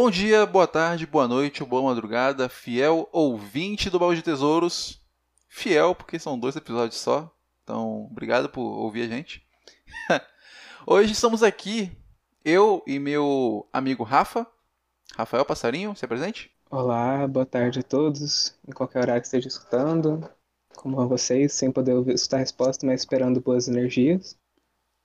Bom dia, boa tarde, boa noite boa madrugada, fiel ouvinte do Baú de Tesouros. Fiel, porque são dois episódios só. Então, obrigado por ouvir a gente. Hoje estamos aqui, eu e meu amigo Rafa. Rafael Passarinho, se apresente. Olá, boa tarde a todos, em qualquer horário que esteja escutando. Como vão vocês? Sem poder ouvir, escutar a resposta, mas esperando boas energias.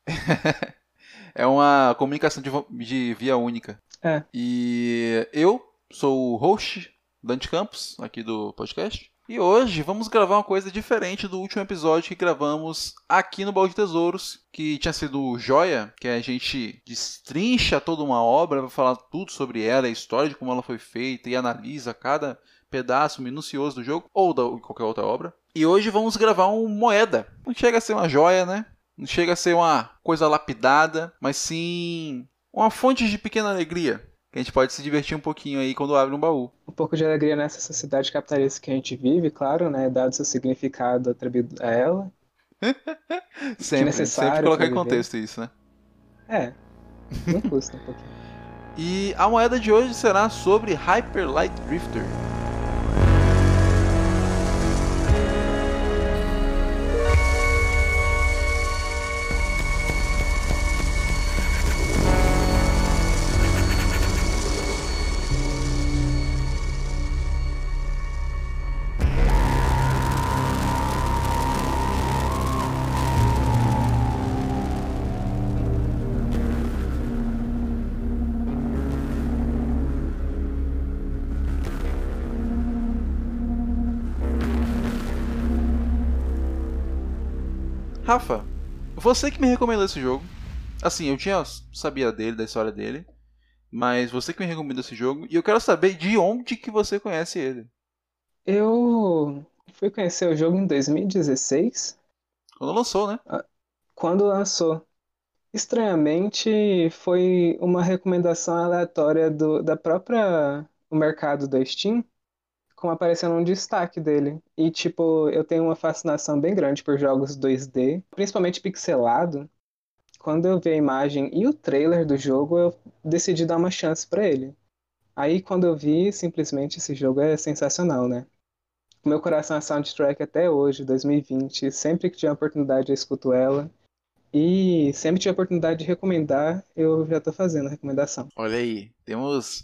é uma comunicação de, de via única. É. E eu sou o host, Dante Campos, aqui do podcast. E hoje vamos gravar uma coisa diferente do último episódio que gravamos aqui no Balde de Tesouros, que tinha sido Joia, que a gente destrincha toda uma obra para falar tudo sobre ela, a história de como ela foi feita e analisa cada pedaço minucioso do jogo ou de qualquer outra obra. E hoje vamos gravar um Moeda. Não chega a ser uma joia, né? Não chega a ser uma coisa lapidada, mas sim uma fonte de pequena alegria. Que a gente pode se divertir um pouquinho aí quando abre um baú. Um pouco de alegria nessa sociedade capitalista que a gente vive, claro, né? Dado seu significado atribuído a ela. sempre, sempre colocar em contexto isso, né? É, não custa um pouquinho. e a moeda de hoje será sobre Hyper Light Drifter. Rafa, você que me recomendou esse jogo. Assim, eu tinha sabia dele, da história dele, mas você que me recomendou esse jogo e eu quero saber de onde que você conhece ele. Eu fui conhecer o jogo em 2016. Quando lançou, né? Ah, quando lançou. Estranhamente, foi uma recomendação aleatória do, da própria o mercado da Steam como aparecendo um destaque dele. E, tipo, eu tenho uma fascinação bem grande por jogos 2D, principalmente pixelado. Quando eu vi a imagem e o trailer do jogo, eu decidi dar uma chance para ele. Aí, quando eu vi, simplesmente esse jogo é sensacional, né? O meu coração é soundtrack até hoje, 2020. Sempre que tiver oportunidade, eu escuto ela. E sempre que tiver oportunidade de recomendar, eu já tô fazendo a recomendação. Olha aí, temos.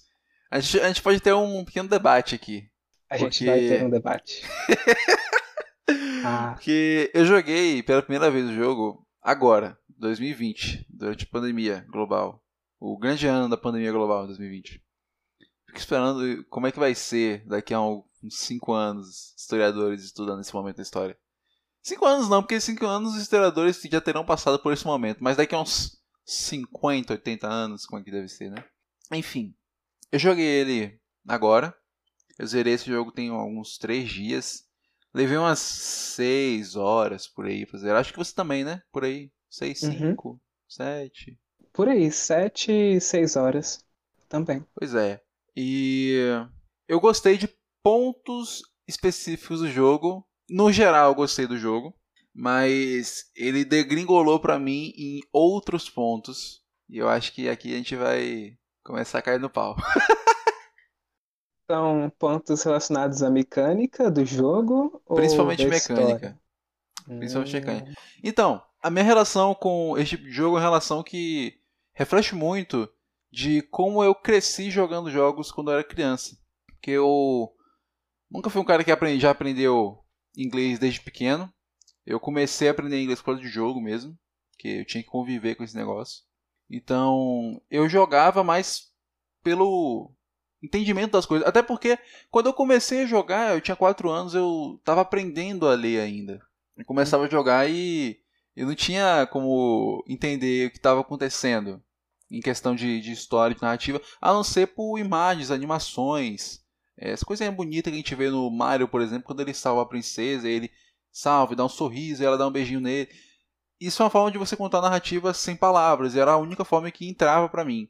A gente, a gente pode ter um pequeno debate aqui. A gente vai ter um debate. ah. Porque eu joguei pela primeira vez o jogo agora, 2020, durante a pandemia global. O grande ano da pandemia global, 2020. Fico esperando como é que vai ser daqui a uns 5 anos, historiadores estudando esse momento da história. 5 anos não, porque 5 anos os historiadores já terão passado por esse momento, mas daqui a uns 50, 80 anos, como é que deve ser, né? Enfim, eu joguei ele agora, eu zerei esse jogo tem alguns três dias. Levei umas seis horas por aí pra zerar. Acho que você também, né? Por aí. Seis, uhum. cinco, sete. Por aí, sete, seis horas também. Pois é. E eu gostei de pontos específicos do jogo. No geral, eu gostei do jogo. Mas ele degringolou para mim em outros pontos. E eu acho que aqui a gente vai começar a cair no pau. São pontos relacionados à mecânica do jogo? Principalmente mecânica. Principalmente hum. mecânica. Então, a minha relação com este tipo de jogo é uma relação que reflete muito de como eu cresci jogando jogos quando eu era criança. Porque eu nunca fui um cara que aprendi, já aprendeu inglês desde pequeno. Eu comecei a aprender inglês por causa de jogo mesmo, que eu tinha que conviver com esse negócio. Então, eu jogava mais pelo entendimento das coisas. Até porque quando eu comecei a jogar, eu tinha 4 anos, eu tava aprendendo a ler ainda. Eu começava a jogar e eu não tinha como entender o que estava acontecendo em questão de, de história, de narrativa, a não ser por imagens, animações. Essa coisa bonita que a gente vê no Mario, por exemplo, quando ele salva a princesa, ele salva, dá um sorriso ela dá um beijinho nele. Isso é uma forma de você contar narrativa sem palavras, era a única forma que entrava para mim.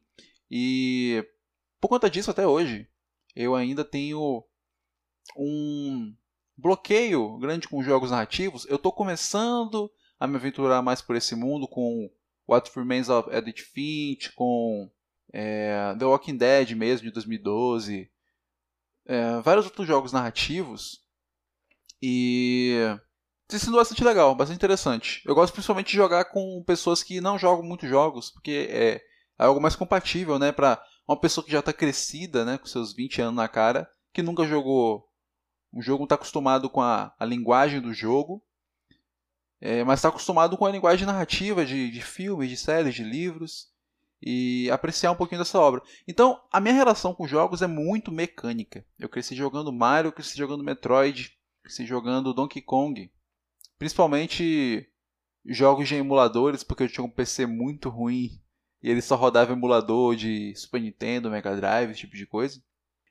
E por conta disso, até hoje, eu ainda tenho um bloqueio grande com jogos narrativos. Eu estou começando a me aventurar mais por esse mundo com What Remains of Edith Finch, com é, The Walking Dead mesmo, de 2012, é, vários outros jogos narrativos. E tem sido bastante legal, bastante interessante. Eu gosto principalmente de jogar com pessoas que não jogam muitos jogos, porque é, é algo mais compatível, né, para uma pessoa que já está crescida, né, com seus 20 anos na cara, que nunca jogou um jogo, não está acostumado com a, a linguagem do jogo, é, mas está acostumado com a linguagem narrativa de, de filmes, de séries, de livros e apreciar um pouquinho dessa obra. Então, a minha relação com jogos é muito mecânica. Eu cresci jogando Mario, cresci jogando Metroid, cresci jogando Donkey Kong, principalmente jogos de emuladores, porque eu tinha um PC muito ruim e ele só rodava emulador de Super Nintendo, Mega Drive, esse tipo de coisa.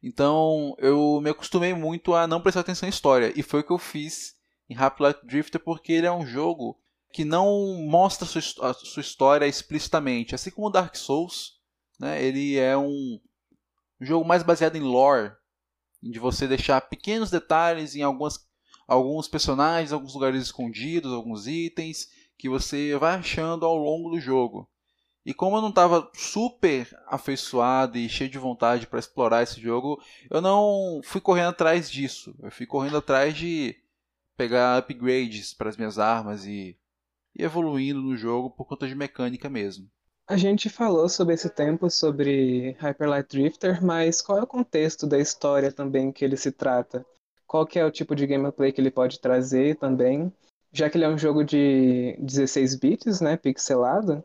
Então, eu me acostumei muito a não prestar atenção em história, e foi o que eu fiz em Happy Life Drifter porque ele é um jogo que não mostra sua, sua história explicitamente. Assim como Dark Souls, né, ele é um jogo mais baseado em lore, de você deixar pequenos detalhes em algumas, alguns personagens, alguns lugares escondidos, alguns itens que você vai achando ao longo do jogo. E como eu não estava super afeiçoado e cheio de vontade para explorar esse jogo, eu não fui correndo atrás disso. Eu fui correndo atrás de pegar upgrades para as minhas armas e e evoluindo no jogo por conta de mecânica mesmo. A gente falou sobre esse tempo, sobre Hyper Light Drifter, mas qual é o contexto da história também que ele se trata? Qual que é o tipo de gameplay que ele pode trazer também? Já que ele é um jogo de 16 bits, né, pixelado,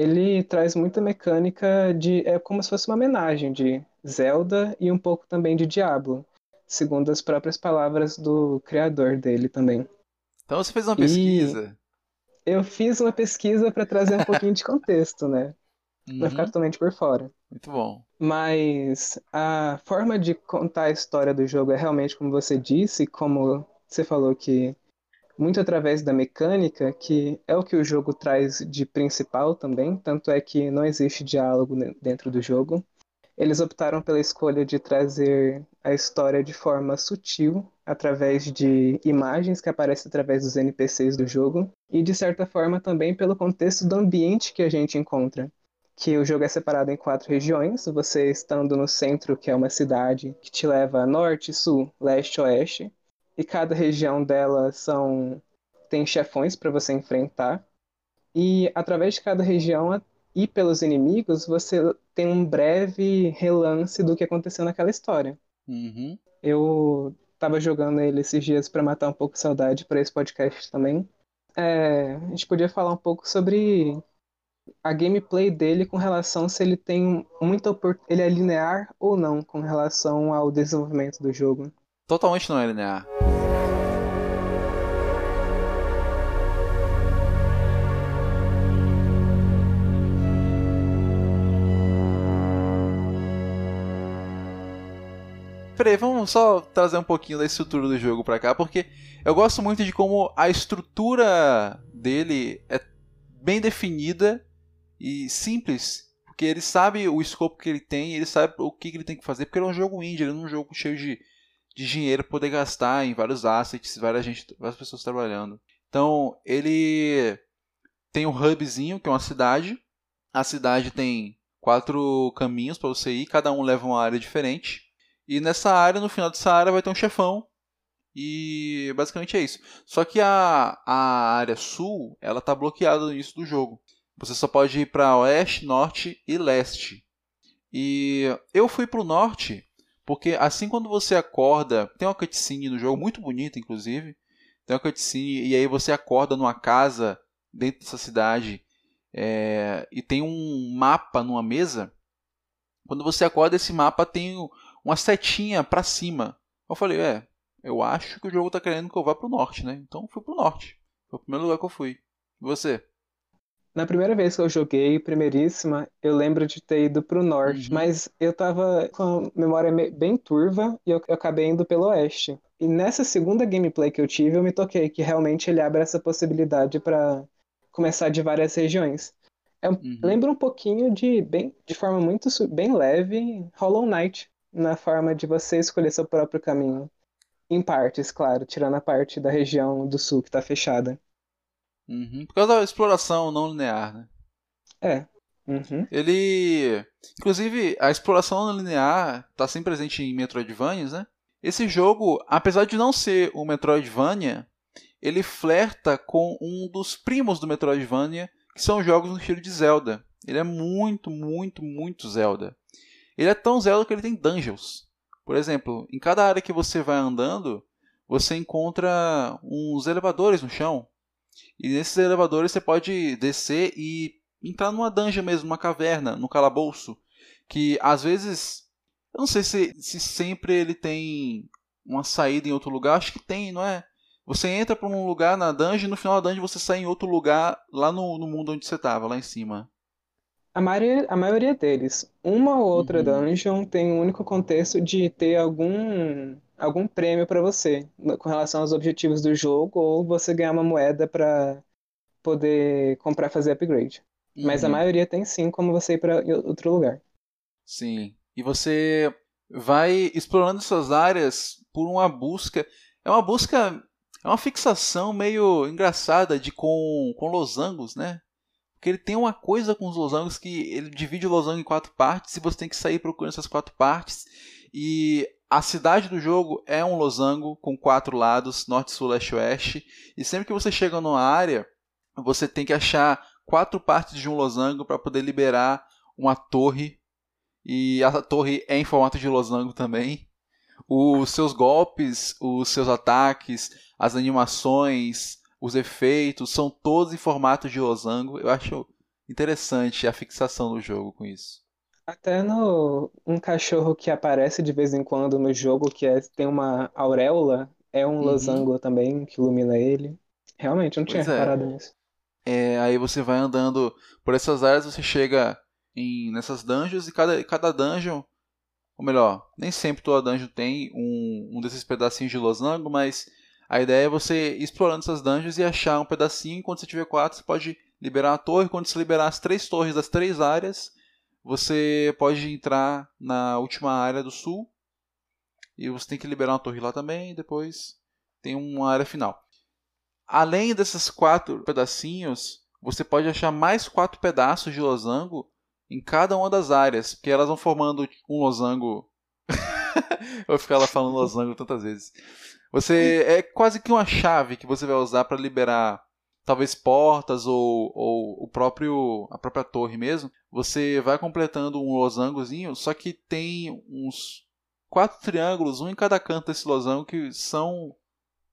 ele traz muita mecânica de é como se fosse uma homenagem de Zelda e um pouco também de Diablo, segundo as próprias palavras do criador dele também. Então você fez uma pesquisa. E eu fiz uma pesquisa para trazer um pouquinho de contexto, né? Uhum. Não ficar totalmente por fora. Muito bom. Mas a forma de contar a história do jogo é realmente como você disse, como você falou que muito através da mecânica, que é o que o jogo traz de principal também, tanto é que não existe diálogo dentro do jogo. Eles optaram pela escolha de trazer a história de forma sutil, através de imagens que aparecem através dos NPCs do jogo, e de certa forma também pelo contexto do ambiente que a gente encontra. Que o jogo é separado em quatro regiões, você estando no centro, que é uma cidade que te leva a norte, sul, leste, oeste, e cada região dela são tem chefões para você enfrentar. E através de cada região e pelos inimigos, você tem um breve relance do que aconteceu naquela história. Uhum. Eu tava jogando ele esses dias para matar um pouco de saudade para esse podcast também. É, a gente podia falar um pouco sobre a gameplay dele com relação se ele tem muita ele é linear ou não com relação ao desenvolvimento do jogo. Totalmente não é linear. peraí, vamos só trazer um pouquinho da estrutura do jogo pra cá, porque eu gosto muito de como a estrutura dele é bem definida e simples. Porque ele sabe o escopo que ele tem, ele sabe o que ele tem que fazer, porque ele é um jogo indie, ele não é um jogo cheio de, de dinheiro poder gastar em vários assets, várias, gente, várias pessoas trabalhando. Então, ele tem um hubzinho, que é uma cidade. A cidade tem quatro caminhos para você ir, cada um leva uma área diferente. E nessa área, no final dessa área, vai ter um chefão. E basicamente é isso. Só que a, a área sul, ela tá bloqueada no início do jogo. Você só pode ir para oeste, norte e leste. E eu fui para o norte porque assim quando você acorda, tem uma cutscene no jogo muito bonita, inclusive. Tem uma cutscene e aí você acorda numa casa dentro dessa cidade é, e tem um mapa numa mesa. Quando você acorda, esse mapa tem uma setinha para cima. Eu falei, é, eu acho que o jogo tá querendo que eu vá pro norte, né? Então fui pro norte. Foi o primeiro lugar que eu fui. E você? Na primeira vez que eu joguei, primeiríssima, eu lembro de ter ido pro norte, uhum. mas eu tava com a memória bem turva e eu, eu acabei indo pelo oeste. E nessa segunda gameplay que eu tive, eu me toquei que realmente ele abre essa possibilidade para começar de várias regiões. É, uhum. Lembra um pouquinho de bem, de forma muito bem leve, Hollow Knight, na forma de você escolher seu próprio caminho. Em partes, claro, tirando a parte da região do sul que está fechada. Uhum, por causa da exploração não linear, né? É, Uhum. Ele. Inclusive, a exploração linear está sempre presente em Metroidvanias, né? Esse jogo, apesar de não ser um Metroidvania, ele flerta com um dos primos do Metroidvania, que são jogos no estilo de Zelda. Ele é muito, muito, muito Zelda. Ele é tão Zelda que ele tem dungeons. Por exemplo, em cada área que você vai andando, você encontra uns elevadores no chão. E nesses elevadores você pode descer e entrar numa dungeon mesmo, numa caverna, no calabouço. Que às vezes. Eu não sei se, se sempre ele tem uma saída em outro lugar. Acho que tem, não é? Você entra para um lugar na dungeon e no final da dungeon você sai em outro lugar lá no, no mundo onde você estava, lá em cima. A maioria, a maioria deles. Uma ou outra Uhum. dungeon tem o único contexto de ter algum, algum prêmio para você com relação aos objetivos do jogo ou você ganhar uma moeda para poder comprar fazer upgrade. Mas a Uhum. maioria tem sim como você ir para outro lugar. Sim. E você vai explorando essas áreas por uma busca. É uma busca. É uma fixação meio engraçada de com, com losangos, né? Porque ele tem uma coisa com os losangos que ele divide o losango em quatro partes e você tem que sair procurando essas quatro partes. E a cidade do jogo é um losango com quatro lados, norte, sul, leste, oeste. E sempre que você chega numa área, você tem que achar quatro partes de um losango para poder liberar uma torre. E a torre é em formato de losango também. Os seus golpes, os seus ataques, as animações, os efeitos são todos em formato de losango. Eu acho interessante a fixação do jogo com isso. Até no um cachorro que aparece de vez em quando no jogo, que é- tem uma auréola, é um Uhum. losango também que ilumina ele. Realmente, eu não tinha Pois é. reparado nisso. É, aí você vai andando por essas áreas, você chega em, nessas dungeons e cada, cada dungeon, ou melhor, nem sempre toda dungeon tem um, um desses pedacinhos de losango, mas a ideia é você ir explorando essas dungeons e achar um pedacinho. Quando você tiver quatro, você pode liberar a torre. Quando você liberar as três torres das três áreas, você pode entrar na última área do sul. E você tem que liberar uma torre lá também. E depois tem uma área final. Além desses quatro pedacinhos, você pode achar mais quatro pedaços de losango em cada uma das áreas, porque elas vão formando um losango. Eu vou ficar lá falando losango tantas vezes. Você é quase que uma chave que você vai usar para liberar talvez portas ou, ou o próprio a própria torre mesmo. Você vai completando um losangozinho, só que tem uns quatro triângulos, um em cada canto desse losango que são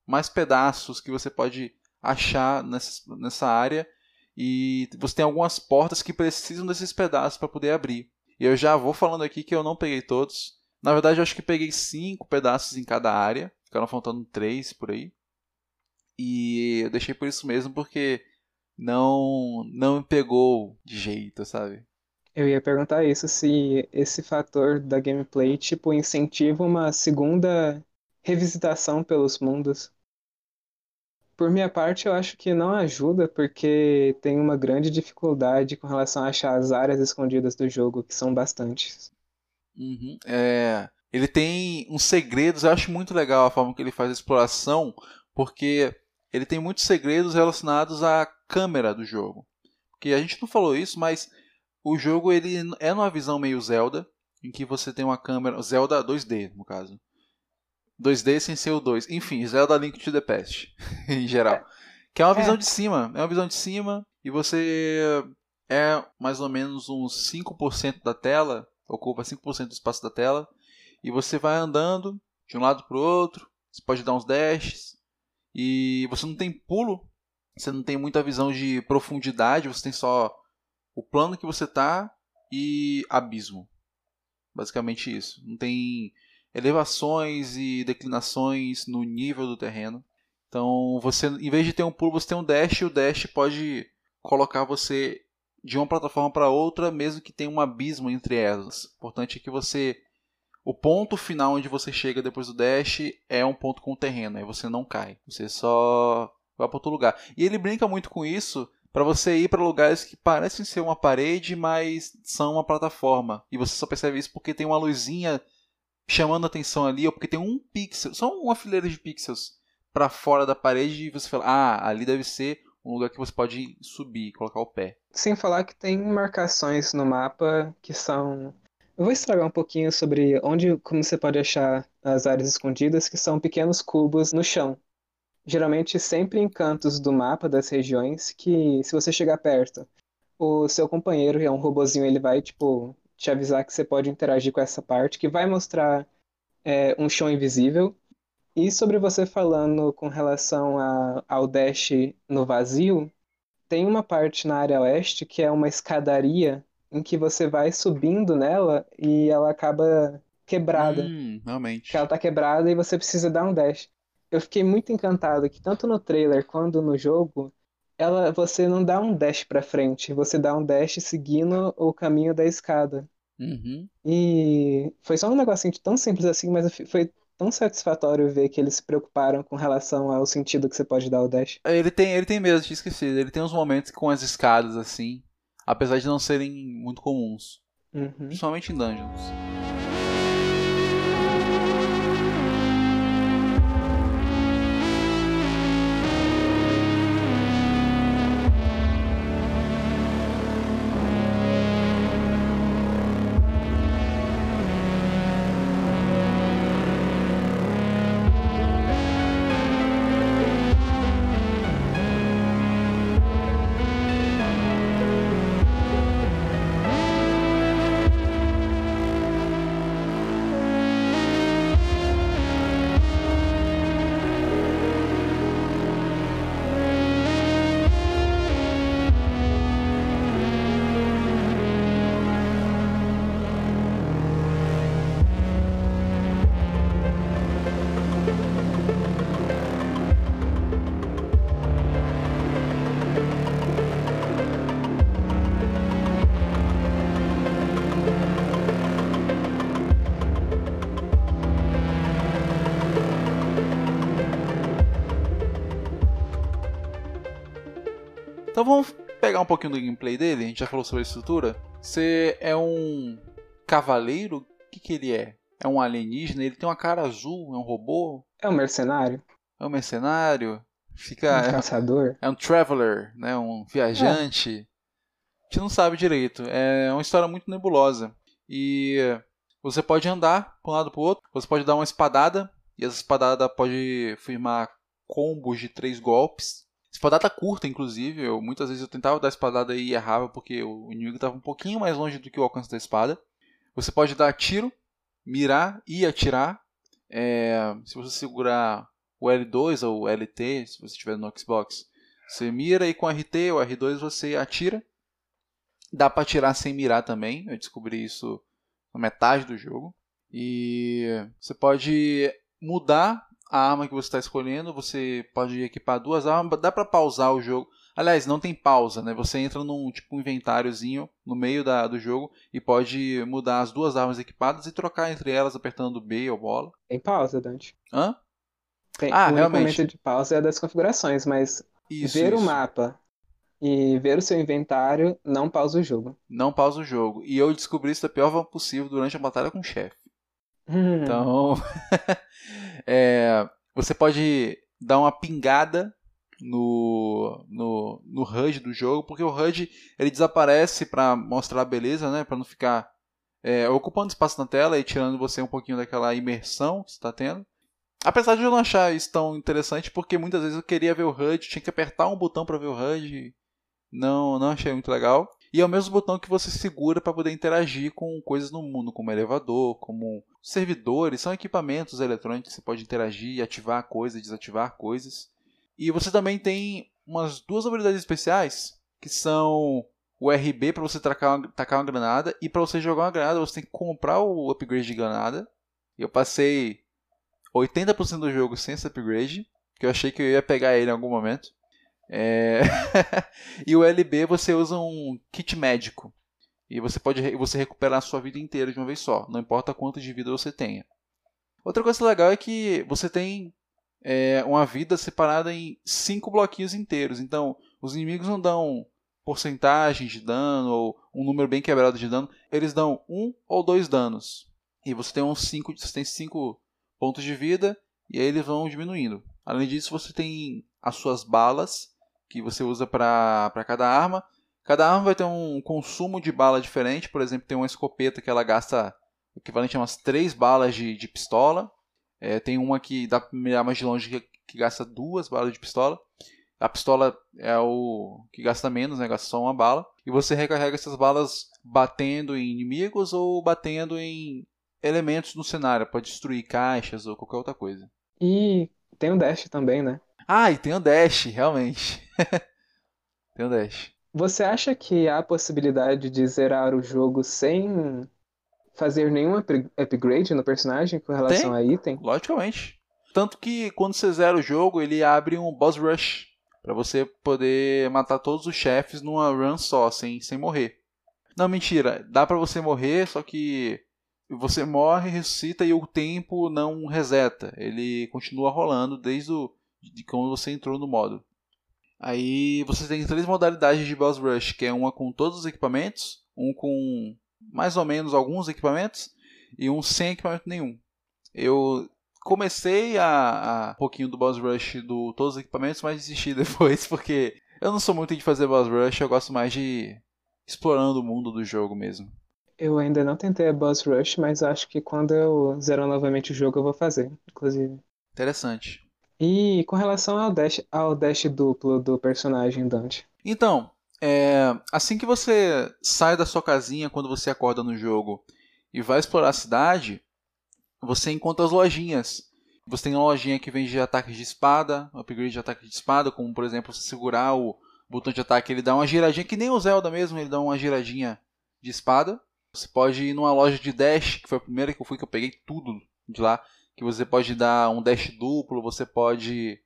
mais pedaços que você pode achar nessa, nessa área e você tem algumas portas que precisam desses pedaços para poder abrir. E eu já vou falando aqui que eu não peguei todos. Na verdade, eu acho que peguei cinco pedaços em cada área. Ficaram faltando três por aí. E eu deixei por isso mesmo porque não não me pegou de jeito, sabe? Eu ia perguntar isso, se esse fator da gameplay, tipo, incentiva uma segunda revisitação pelos mundos. Por minha parte, eu acho que não ajuda, porque tem uma grande dificuldade com relação a achar as áreas escondidas do jogo, que são bastantes. Uhum. É, ele tem uns segredos, eu acho muito legal a forma que ele faz a exploração, porque ele tem muitos segredos relacionados à câmera do jogo. Porque a gente não falou isso, mas o jogo ele é numa visão meio Zelda, em que você tem uma câmera, Zelda 2D no caso. 2D sem ser o 2. Enfim, Zelda Link to the Past, em geral. Que é uma visão É. de cima. É uma visão de cima e você é mais ou menos uns 5% da tela, ocupa 5% do espaço da tela, e você vai andando de um lado para o outro, você pode dar uns dashes, e você não tem pulo, você não tem muita visão de profundidade, você tem só o plano que você tá e abismo. Basicamente isso. Não tem elevações e declinações no nível do terreno. Então, você, em vez de ter um pulo, você tem um dash, e o dash pode colocar você de uma plataforma para outra, mesmo que tenha um abismo entre elas. O importante é que você. O ponto final onde você chega depois do dash é um ponto com terreno, aí você não cai. Você só vai para outro lugar. E ele brinca muito com isso para você ir para lugares que parecem ser uma parede, mas são uma plataforma. E você só percebe isso porque tem uma luzinha chamando a atenção ali, ou porque tem um pixel, só uma fileira de pixels para fora da parede e você fala: "Ah, ali deve ser um lugar que você pode subir, colocar o pé. Sem falar que tem marcações no mapa que são. Eu vou estragar um pouquinho sobre onde, como você pode achar as áreas escondidas, que são pequenos cubos no chão. Geralmente sempre em cantos do mapa das regiões, que se você chegar perto, o seu companheiro, que é um robozinho, ele vai, tipo, te avisar que você pode interagir com essa parte, que vai mostrar é, um chão invisível. E sobre você falando com relação a, ao dash no vazio, tem uma parte na área oeste que é uma escadaria em que você vai subindo nela e ela acaba quebrada. Hum, realmente. Que ela tá quebrada e você precisa dar um dash. Eu fiquei muito encantado que tanto no trailer quanto no jogo, ela você não dá um dash para frente, você dá um dash seguindo o caminho da escada. Uhum. E foi só um negocinho tão simples assim, mas foi tão satisfatório ver que eles se preocuparam com relação ao sentido que você pode dar ao dash. Ele tem, ele tem mesmo, tinha esquecido. Ele tem uns momentos com as escadas assim, apesar de não serem muito comuns. Uhum. Principalmente em dungeons. Então vamos pegar um pouquinho do gameplay dele. A gente já falou sobre a estrutura. Você é um cavaleiro? O que, que ele é? É um alienígena? Ele tem uma cara azul? É um robô? É um mercenário? É um mercenário? Fica, um caçador? É, é um traveler, né? Um viajante. É. A gente não sabe direito. É uma história muito nebulosa. E você pode andar para um lado para o outro. Você pode dar uma espadada. E essa espadada pode firmar combos de três golpes. Espadada curta, inclusive. Eu, muitas vezes eu tentava dar espadada e errava porque o inimigo estava um pouquinho mais longe do que o alcance da espada. Você pode dar tiro, mirar e atirar. É, se você segurar o L2 ou o LT, se você estiver no Xbox, você mira e com RT ou R2 você atira. Dá para atirar sem mirar também. Eu descobri isso na metade do jogo. E você pode mudar a arma que você está escolhendo, você pode equipar duas armas, dá para pausar o jogo. Aliás, não tem pausa, né? Você entra num tipo inventáriozinho no meio da, do jogo e pode mudar as duas armas equipadas e trocar entre elas apertando B ou bola. Tem pausa, Dante. Hã? Tem, ah, o realmente. de pausa é das configurações, mas isso, ver isso. o mapa e ver o seu inventário não pausa o jogo. Não pausa o jogo. E eu descobri isso da pior forma possível durante a batalha com o chefe. Então, é, você pode dar uma pingada no, no, no HUD do jogo, porque o HUD ele desaparece para mostrar a beleza, né? Para não ficar é, ocupando espaço na tela e tirando você um pouquinho daquela imersão que você está tendo. Apesar de eu não achar isso tão interessante, porque muitas vezes eu queria ver o HUD, tinha que apertar um botão para ver o HUD, não, não achei muito legal. E é o mesmo botão que você segura para poder interagir com coisas no mundo, como elevador, como servidores, são equipamentos eletrônicos que você pode interagir, ativar coisas, desativar coisas. E você também tem umas duas habilidades especiais, que são o RB para você tacar uma, tacar uma granada, e para você jogar uma granada você tem que comprar o upgrade de granada. Eu passei 80% do jogo sem esse upgrade, que eu achei que eu ia pegar ele em algum momento. É... e o LB você usa um kit médico. E você pode você recuperar a sua vida inteira de uma vez só, não importa quanto de vida você tenha. Outra coisa legal é que você tem é, uma vida separada em cinco bloquinhos inteiros. Então, os inimigos não dão porcentagem de dano ou um número bem quebrado de dano, eles dão um ou dois danos. E você tem uns cinco, você tem cinco pontos de vida e aí eles vão diminuindo. Além disso, você tem as suas balas que você usa para cada arma. Cada arma vai ter um consumo de bala diferente. Por exemplo, tem uma escopeta que ela gasta o equivalente a umas 3 balas de, de pistola. É, tem uma que dá para mirar mais de longe que, que gasta duas balas de pistola. A pistola é o que gasta menos, né? Gasta só uma bala. E você recarrega essas balas batendo em inimigos ou batendo em elementos no cenário. Pode destruir caixas ou qualquer outra coisa. E tem o dash também, né? Ah, e tem o dash, realmente. tem o dash. Você acha que há possibilidade de zerar o jogo sem fazer nenhum upgrade no personagem com relação tem, a item? Logicamente. Tanto que quando você zera o jogo, ele abre um boss rush para você poder matar todos os chefes numa run só, sem, sem morrer. Não, mentira, dá para você morrer, só que você morre, ressuscita e o tempo não reseta. Ele continua rolando desde o, de quando você entrou no modo. Aí você tem três modalidades de Boss Rush, que é uma com todos os equipamentos, um com mais ou menos alguns equipamentos e um sem equipamento nenhum. Eu comecei a, a um pouquinho do Boss Rush do todos os equipamentos, mas desisti depois porque eu não sou muito de fazer Boss Rush, eu gosto mais de explorando o mundo do jogo mesmo. Eu ainda não tentei a Boss Rush, mas acho que quando eu zerar novamente o jogo eu vou fazer, inclusive. Interessante. E com relação ao dash, ao dash duplo do personagem Dante. Então, é, assim que você sai da sua casinha quando você acorda no jogo e vai explorar a cidade, você encontra as lojinhas. Você tem uma lojinha que vende ataques de espada, upgrade de ataque de espada, como por exemplo, você segurar o botão de ataque, ele dá uma giradinha, que nem o Zelda mesmo, ele dá uma giradinha de espada. Você pode ir numa loja de dash, que foi a primeira que eu fui, que eu peguei tudo de lá. Que você pode dar um dash duplo, você pode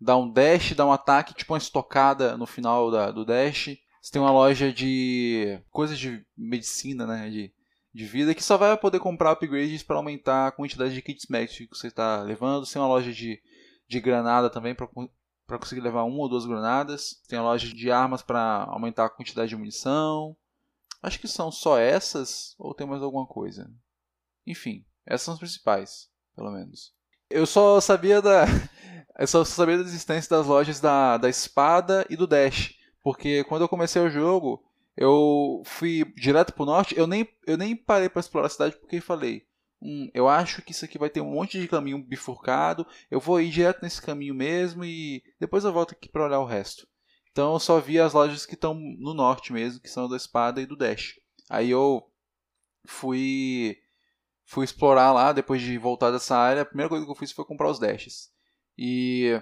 dar um dash, dar um ataque, tipo uma estocada no final da, do dash. Você tem uma loja de coisas de medicina, né? De, de vida, que só vai poder comprar upgrades para aumentar a quantidade de kits médicos que você está levando. Você tem uma loja de, de granada também para conseguir levar uma ou duas granadas. Tem a loja de armas para aumentar a quantidade de munição. Acho que são só essas ou tem mais alguma coisa. Enfim, essas são as principais, pelo menos. Eu só sabia da eu só sabia da existência das lojas da, da espada e do dash, porque quando eu comecei o jogo, eu fui direto pro norte, eu nem eu nem parei para explorar a cidade porque falei, hum, eu acho que isso aqui vai ter um monte de caminho bifurcado, eu vou ir direto nesse caminho mesmo e depois eu volto aqui para olhar o resto. Então eu só vi as lojas que estão no norte mesmo, que são da espada e do dash. Aí eu fui fui explorar lá depois de voltar dessa área. A primeira coisa que eu fiz foi comprar os dashes. E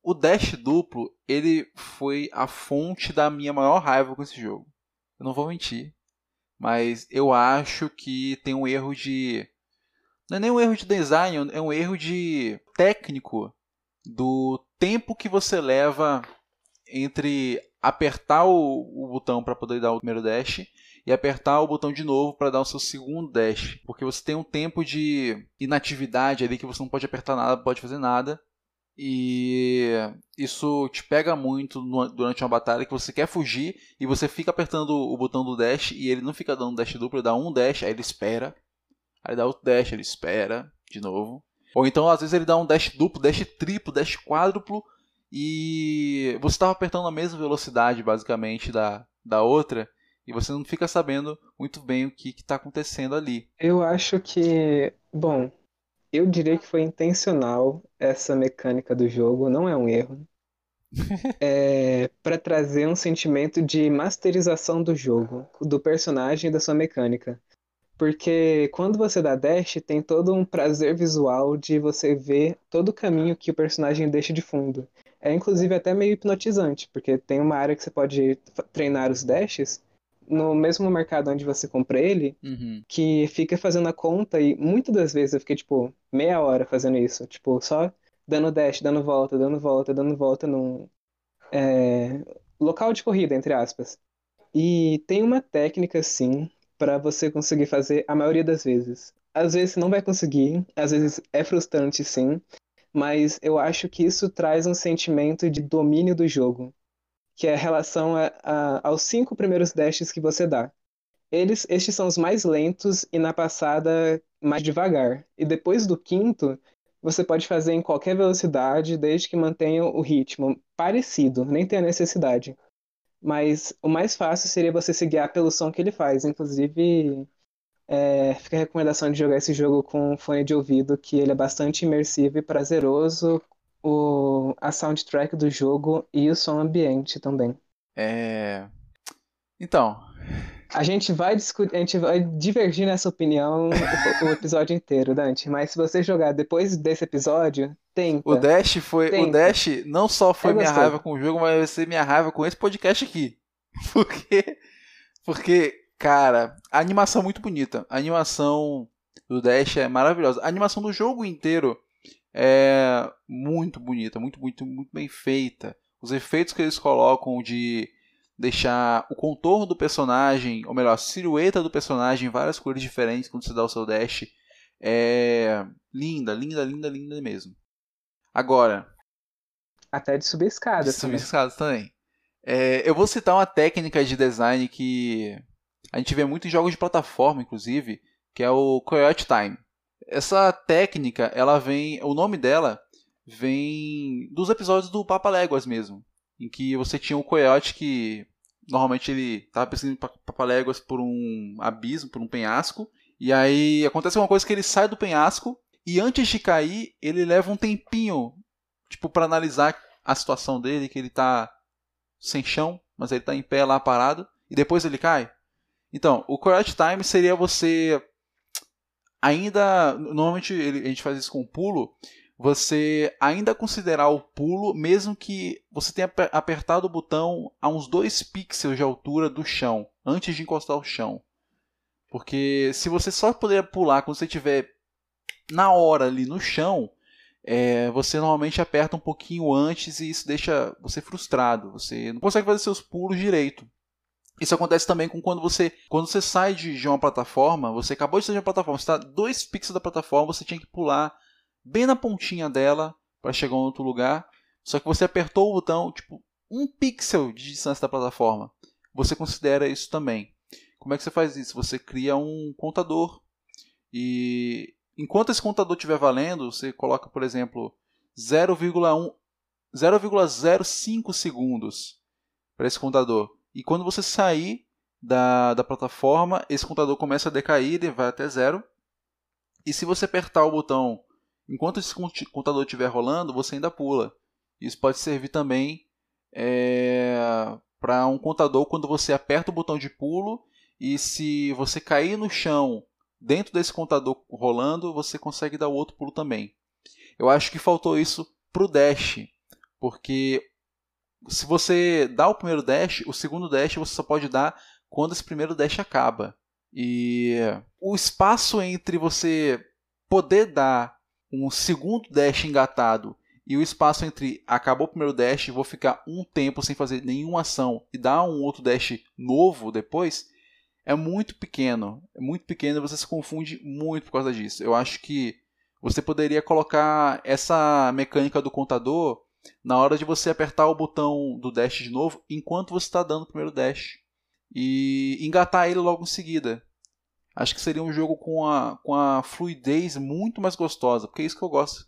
o dash duplo, ele foi a fonte da minha maior raiva com esse jogo. Eu não vou mentir, mas eu acho que tem um erro de não é nem um erro de design, é um erro de técnico do tempo que você leva entre apertar o, o botão para poder dar o primeiro dash e apertar o botão de novo para dar o seu segundo dash, porque você tem um tempo de inatividade ali que você não pode apertar nada, pode fazer nada. E isso te pega muito durante uma batalha que você quer fugir e você fica apertando o botão do dash e ele não fica dando dash duplo, ele dá um dash, aí ele espera. Aí dá outro dash, ele espera de novo. Ou então às vezes ele dá um dash duplo, dash triplo, dash quádruplo e você estava apertando a mesma velocidade, basicamente, da, da outra, e você não fica sabendo muito bem o que está acontecendo ali. Eu acho que, bom, eu diria que foi intencional essa mecânica do jogo, não é um erro. é para trazer um sentimento de masterização do jogo, do personagem e da sua mecânica. Porque quando você dá dash, tem todo um prazer visual de você ver todo o caminho que o personagem deixa de fundo. É inclusive até meio hipnotizante, porque tem uma área que você pode treinar os dashes no mesmo mercado onde você compra ele, uhum. que fica fazendo a conta e muitas das vezes eu fiquei tipo meia hora fazendo isso, tipo só dando dash, dando volta, dando volta, dando volta num é, local de corrida entre aspas. E tem uma técnica sim para você conseguir fazer a maioria das vezes. Às vezes você não vai conseguir, às vezes é frustrante sim, mas eu acho que isso traz um sentimento de domínio do jogo, que é a relação a, a, aos cinco primeiros dashes que você dá. Eles, estes são os mais lentos e na passada mais devagar. E depois do quinto, você pode fazer em qualquer velocidade, desde que mantenha o ritmo parecido, nem tenha necessidade. Mas o mais fácil seria você se guiar pelo som que ele faz. Inclusive, é, fica a recomendação de jogar esse jogo com fone de ouvido, que ele é bastante imersivo e prazeroso. O, a soundtrack do jogo e o som ambiente também. É. Então, a gente vai discutir, a gente vai divergir nessa opinião o, o, episódio inteiro, Dante. Mas se você jogar depois desse episódio, tenta. O Dash foi. Tenta. O Dash não só foi é minha raiva com o jogo, mas vai ser minha raiva com esse podcast aqui. Porque. Porque, cara, a animação é muito bonita. A animação do Dash é maravilhosa. A animação do jogo inteiro é muito bonita, muito, muito, muito bem feita. Os efeitos que eles colocam de deixar o contorno do personagem, ou melhor, a silhueta do personagem em várias cores diferentes quando você dá o seu dash. É linda, linda, linda, linda mesmo. Agora. Até de subir escadas. De subir escadas também. É, eu vou citar uma técnica de design que a gente vê muito em jogos de plataforma, inclusive, que é o Coyote Time. Essa técnica, ela vem, o nome dela vem dos episódios do Papa Léguas mesmo, em que você tinha o coiote que normalmente ele estava perseguindo papaléguas por um abismo, por um penhasco, e aí acontece uma coisa que ele sai do penhasco e antes de cair, ele leva um tempinho, tipo para analisar a situação dele, que ele está sem chão, mas ele está em pé lá parado, e depois ele cai. Então, o Coyote Time seria você ainda normalmente a gente faz isso com pulo, você ainda considerar o pulo, mesmo que você tenha apertado o botão a uns 2 pixels de altura do chão, antes de encostar o chão. Porque se você só puder pular quando você estiver na hora ali no chão, é, você normalmente aperta um pouquinho antes e isso deixa você frustrado. Você não consegue fazer seus pulos direito. Isso acontece também com quando você, quando você sai de, uma plataforma, você acabou de sair de uma plataforma, está dois pixels da plataforma, você tinha que pular bem na pontinha dela para chegar em outro lugar. Só que você apertou o botão, tipo, um pixel de distância da plataforma. Você considera isso também. Como é que você faz isso? Você cria um contador e enquanto esse contador estiver valendo, você coloca, por exemplo, 0,1 0,05 segundos para esse contador. E quando você sair da, da plataforma, esse contador começa a decair, ele vai até zero. E se você apertar o botão Enquanto esse contador estiver rolando, você ainda pula. Isso pode servir também é, para um contador quando você aperta o botão de pulo e se você cair no chão dentro desse contador rolando, você consegue dar o outro pulo também. Eu acho que faltou isso para o dash, porque se você dá o primeiro dash, o segundo dash você só pode dar quando esse primeiro dash acaba. E o espaço entre você poder dar um segundo dash engatado e o espaço entre acabou o primeiro dash vou ficar um tempo sem fazer nenhuma ação e dar um outro dash novo depois, é muito pequeno. É muito pequeno e você se confunde muito por causa disso. Eu acho que você poderia colocar essa mecânica do contador na hora de você apertar o botão do dash de novo enquanto você está dando o primeiro dash e engatar ele logo em seguida acho que seria um jogo com a, com a fluidez muito mais gostosa, porque é isso que eu gosto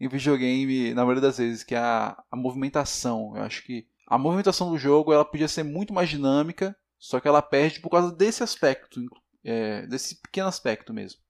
em videogame, na maioria das vezes, que é a, a movimentação. Eu acho que a movimentação do jogo ela podia ser muito mais dinâmica, só que ela perde por causa desse aspecto, é, desse pequeno aspecto mesmo.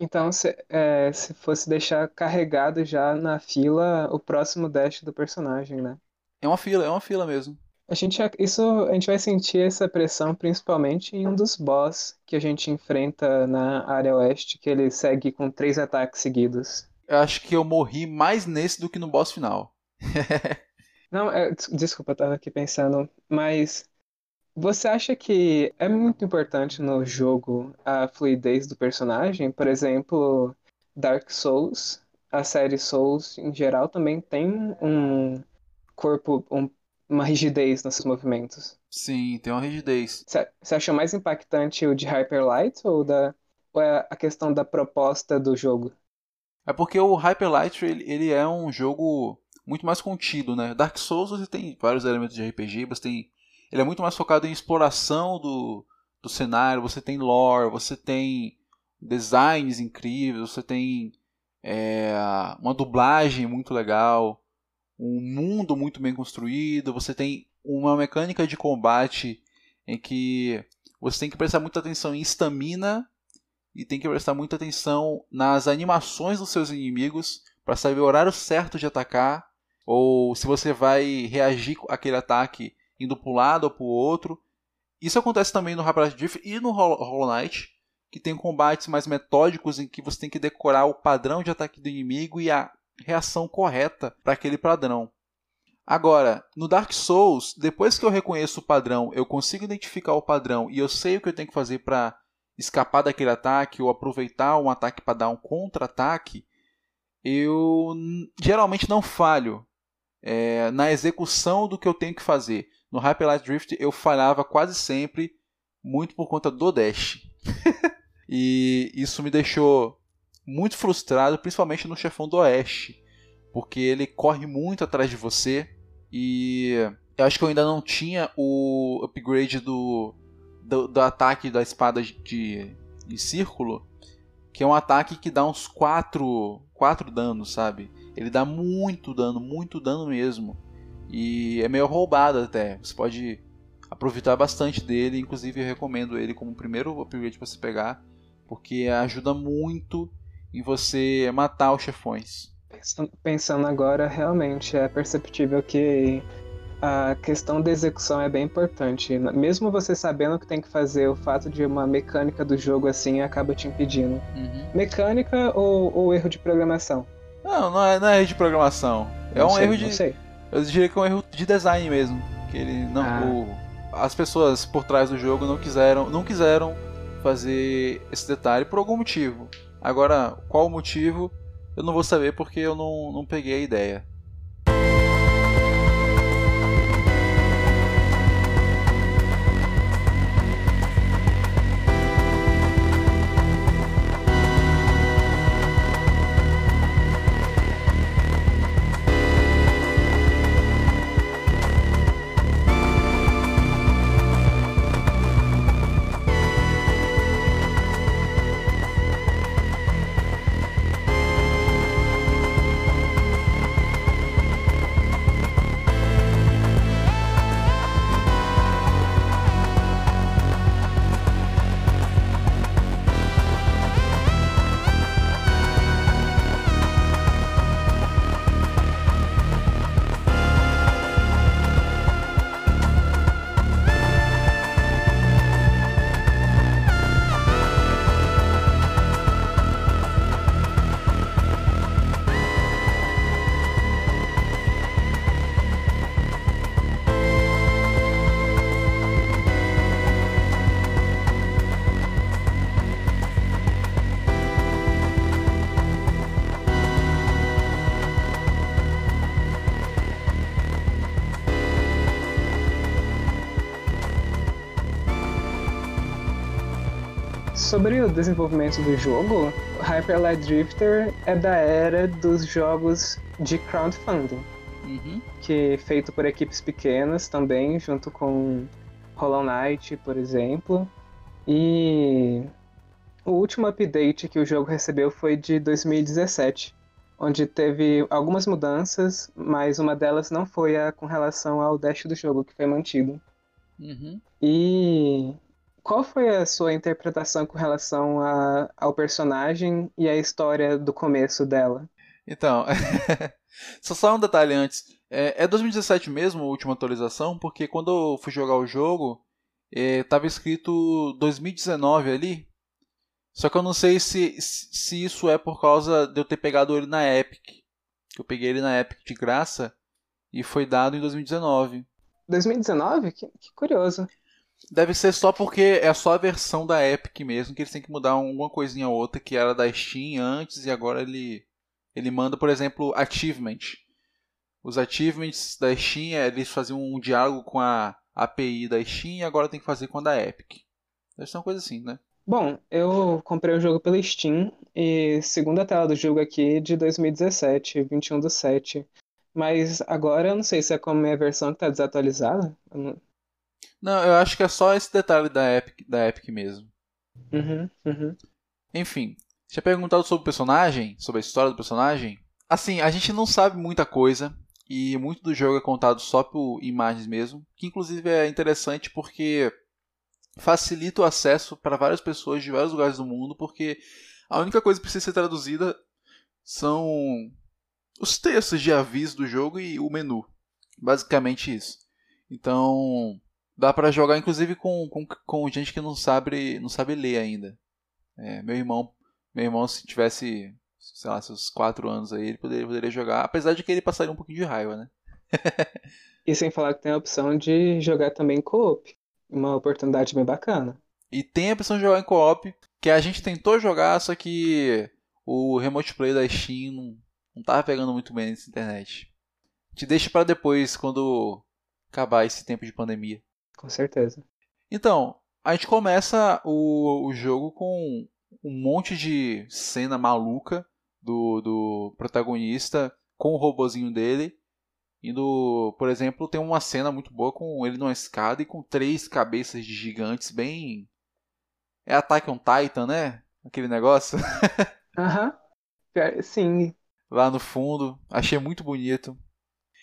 Então, se, é, se fosse deixar carregado já na fila o próximo dash do personagem, né? É uma fila, é uma fila mesmo. A gente, isso, a gente vai sentir essa pressão principalmente em um dos boss que a gente enfrenta na área oeste, que ele segue com três ataques seguidos. Eu acho que eu morri mais nesse do que no boss final. Não, é, desculpa, eu tava aqui pensando, mas você acha que é muito importante no jogo a fluidez do personagem? Por exemplo, Dark Souls, a série Souls em geral também tem um corpo, um uma rigidez nos seus movimentos. Sim, tem uma rigidez. Você acha mais impactante o de Hyper Light ou, da, ou é a questão da proposta do jogo? É porque o Hyper Light ele, ele é um jogo muito mais contido, né? Dark Souls você tem vários elementos de RPG, você tem ele é muito mais focado em exploração do, do cenário, você tem lore, você tem designs incríveis, você tem é, uma dublagem muito legal, um mundo muito bem construído, você tem uma mecânica de combate em que você tem que prestar muita atenção em estamina e tem que prestar muita atenção nas animações dos seus inimigos para saber o horário certo de atacar ou se você vai reagir àquele ataque indo para um lado ou para o outro. Isso acontece também no Hyper Drift e no Hollow Knight, que tem combates mais metódicos em que você tem que decorar o padrão de ataque do inimigo e a reação correta para aquele padrão. Agora, no Dark Souls, depois que eu reconheço o padrão, eu consigo identificar o padrão e eu sei o que eu tenho que fazer para escapar daquele ataque ou aproveitar um ataque para dar um contra-ataque, eu geralmente não falho é, na execução do que eu tenho que fazer. No Hyper Light Drift eu falhava quase sempre, muito por conta do dash. e isso me deixou muito frustrado, principalmente no chefão do Oeste, porque ele corre muito atrás de você e eu acho que eu ainda não tinha o upgrade do, do, do ataque da espada de, de círculo, que é um ataque que dá uns 4, 4 danos, sabe? Ele dá muito dano, muito dano mesmo. E é meio roubado até. Você pode aproveitar bastante dele, inclusive eu recomendo ele como primeiro upgrade para se pegar, porque ajuda muito em você matar os chefões. Pensando agora, realmente é perceptível que a questão da execução é bem importante. Mesmo você sabendo o que tem que fazer, o fato de uma mecânica do jogo assim acaba te impedindo. Uhum. Mecânica ou, ou, erro de programação? Não, não é, não é erro de programação. É não um sei, erro de. Eu diria que é um erro de design mesmo. Que ele não. Ah. O, as pessoas por trás do jogo não quiseram, não quiseram fazer esse detalhe por algum motivo. Agora, qual o motivo? Eu não vou saber porque eu não, não peguei a ideia. Sobre o desenvolvimento do jogo, Hyper Light Drifter é da era dos jogos de crowdfunding, uhum. que é feito por equipes pequenas também, junto com Hollow Knight, por exemplo. E o último update que o jogo recebeu foi de 2017, onde teve algumas mudanças, mas uma delas não foi a com relação ao dash do jogo, que foi mantido. Uhum. E qual foi a sua interpretação com relação a, ao personagem e a história do começo dela? Então, só só um detalhe antes. É, é 2017 mesmo a última atualização, porque quando eu fui jogar o jogo, estava é, escrito 2019 ali. Só que eu não sei se, se isso é por causa de eu ter pegado ele na Epic. Eu peguei ele na Epic de graça e foi dado em 2019. 2019? Que, que curioso. Deve ser só porque é só a versão da Epic mesmo, que eles têm que mudar alguma coisinha ou outra que era da Steam antes e agora ele ele manda, por exemplo, achievement. Os achievements da Steam, eles faziam um diálogo com a API da Steam e agora tem que fazer com a da Epic. Deve ser uma coisa assim, né? Bom, eu comprei o jogo pela Steam e segunda tela do jogo aqui de 2017, 21 do 7. Mas agora eu não sei se é como a minha versão que está desatualizada. Não, eu acho que é só esse detalhe da Epic, da Epic mesmo. Uhum, uhum. Enfim, Tinha perguntado sobre o personagem, sobre a história do personagem. Assim, a gente não sabe muita coisa e muito do jogo é contado só por imagens mesmo, que inclusive é interessante porque facilita o acesso para várias pessoas de vários lugares do mundo, porque a única coisa que precisa ser traduzida são os textos de aviso do jogo e o menu. Basicamente isso. Então, dá para jogar inclusive com, com, com, gente que não sabe, não sabe ler ainda. É, meu irmão, meu irmão se tivesse, sei lá, seus 4 anos aí, ele poderia, poderia jogar, apesar de que ele passaria um pouquinho de raiva, né? e sem falar que tem a opção de jogar também co-op. Uma oportunidade bem bacana. E tem a opção de jogar em co-op, que a gente tentou jogar, só que o remote play da Steam não, não tava pegando muito bem nessa internet. Te deixa para depois, quando acabar esse tempo de pandemia. Com certeza. Então, a gente começa o, o jogo com um monte de cena maluca do, do protagonista com o robozinho dele. Indo, por exemplo, tem uma cena muito boa com ele numa escada e com três cabeças de gigantes, bem. É Attack on Titan, né? Aquele negócio. Aham. Uhum. Sim. Lá no fundo. Achei muito bonito.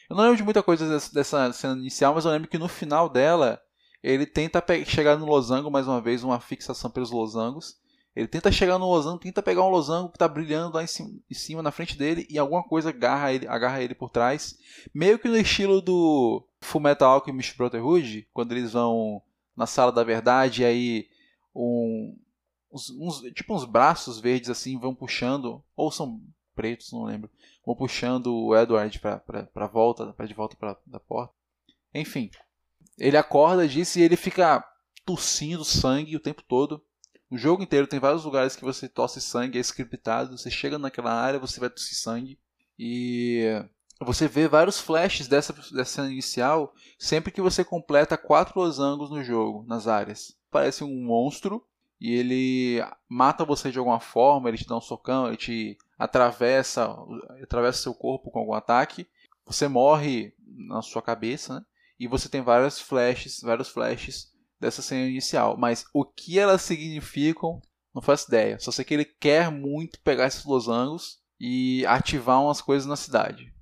Eu não lembro de muita coisa dessa cena inicial, mas eu lembro que no final dela ele tenta chegar no losango mais uma vez, uma fixação pelos losangos. Ele tenta chegar no losango, tenta pegar um losango que está brilhando lá em cima, em cima, na frente dele e alguma coisa agarra ele, agarra ele por trás. Meio que no estilo do Fullmetal Alchemist Brotherhood, quando eles vão na sala da verdade e aí um, uns, uns, tipo uns braços verdes assim vão puxando, ou são pretos, não lembro, vão puxando o Edward para volta, para de volta para da porta. Enfim, ele acorda disso e ele fica tossindo sangue o tempo todo. O jogo inteiro tem vários lugares que você tosse sangue, é scriptado. Você chega naquela área, você vai tossir sangue. E você vê vários flashes dessa, dessa inicial sempre que você completa quatro losangos no jogo, nas áreas. Parece um monstro e ele mata você de alguma forma, ele te dá um socão, ele te atravessa, atravessa seu corpo com algum ataque. Você morre na sua cabeça, né? E você tem vários flashes, vários flashes dessa cena inicial. Mas o que elas significam, não faço ideia. Só sei que ele quer muito pegar esses losangos e ativar umas coisas na cidade.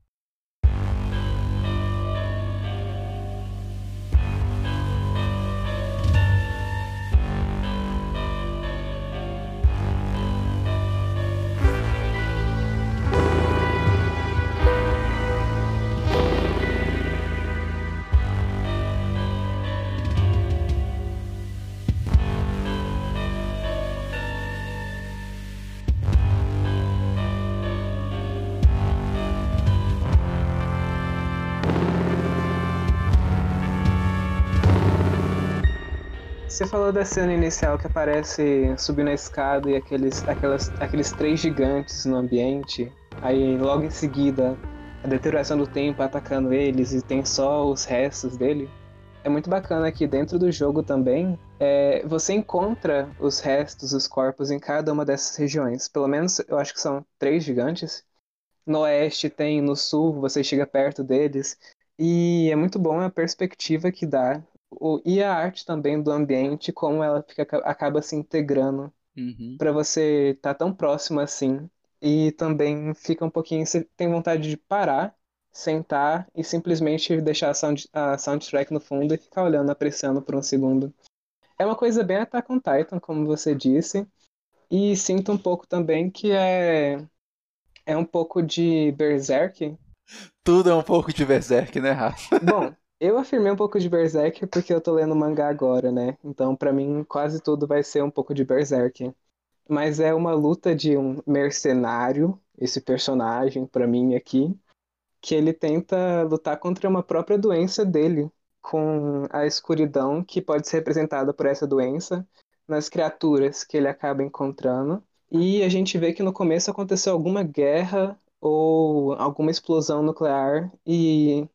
Você falou da cena inicial que aparece subindo a escada e aqueles, aquelas, aqueles três gigantes no ambiente. Aí logo em seguida a deterioração do tempo atacando eles e tem só os restos dele. É muito bacana que dentro do jogo também é, você encontra os restos, os corpos em cada uma dessas regiões. Pelo menos eu acho que são três gigantes. No oeste tem, no sul você chega perto deles. E é muito bom a perspectiva que dá o, e a arte também do ambiente, como ela fica, acaba se integrando uhum. para você estar tá tão próximo assim. E também fica um pouquinho. Você tem vontade de parar, sentar e simplesmente deixar a, sound, a soundtrack no fundo e ficar olhando, apreciando por um segundo. É uma coisa bem Attack on Titan, como você disse. E sinto um pouco também que é. É um pouco de Berserk. Tudo é um pouco de Berserk, né, Rafa? Bom, eu afirmei um pouco de Berserk porque eu tô lendo mangá agora, né? Então, para mim, quase tudo vai ser um pouco de Berserk. Mas é uma luta de um mercenário, esse personagem, para mim aqui, que ele tenta lutar contra uma própria doença dele, com a escuridão que pode ser representada por essa doença nas criaturas que ele acaba encontrando. E a gente vê que no começo aconteceu alguma guerra ou alguma explosão nuclear e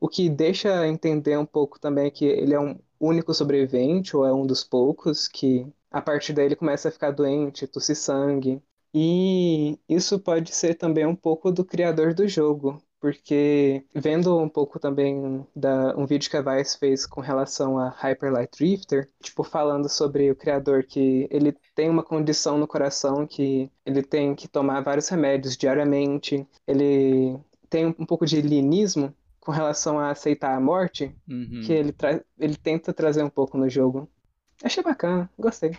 o que deixa entender um pouco também é que ele é um único sobrevivente, ou é um dos poucos, que a partir daí ele começa a ficar doente, tossir sangue. E isso pode ser também um pouco do criador do jogo, porque vendo um pouco também da um vídeo que a Vice fez com relação a Hyper Light Drifter, tipo falando sobre o criador que ele tem uma condição no coração que ele tem que tomar vários remédios diariamente, ele tem um pouco de linismo com relação a aceitar a morte, Uhum. que ele, ele tenta trazer um pouco no jogo. Achei bacana, gostei.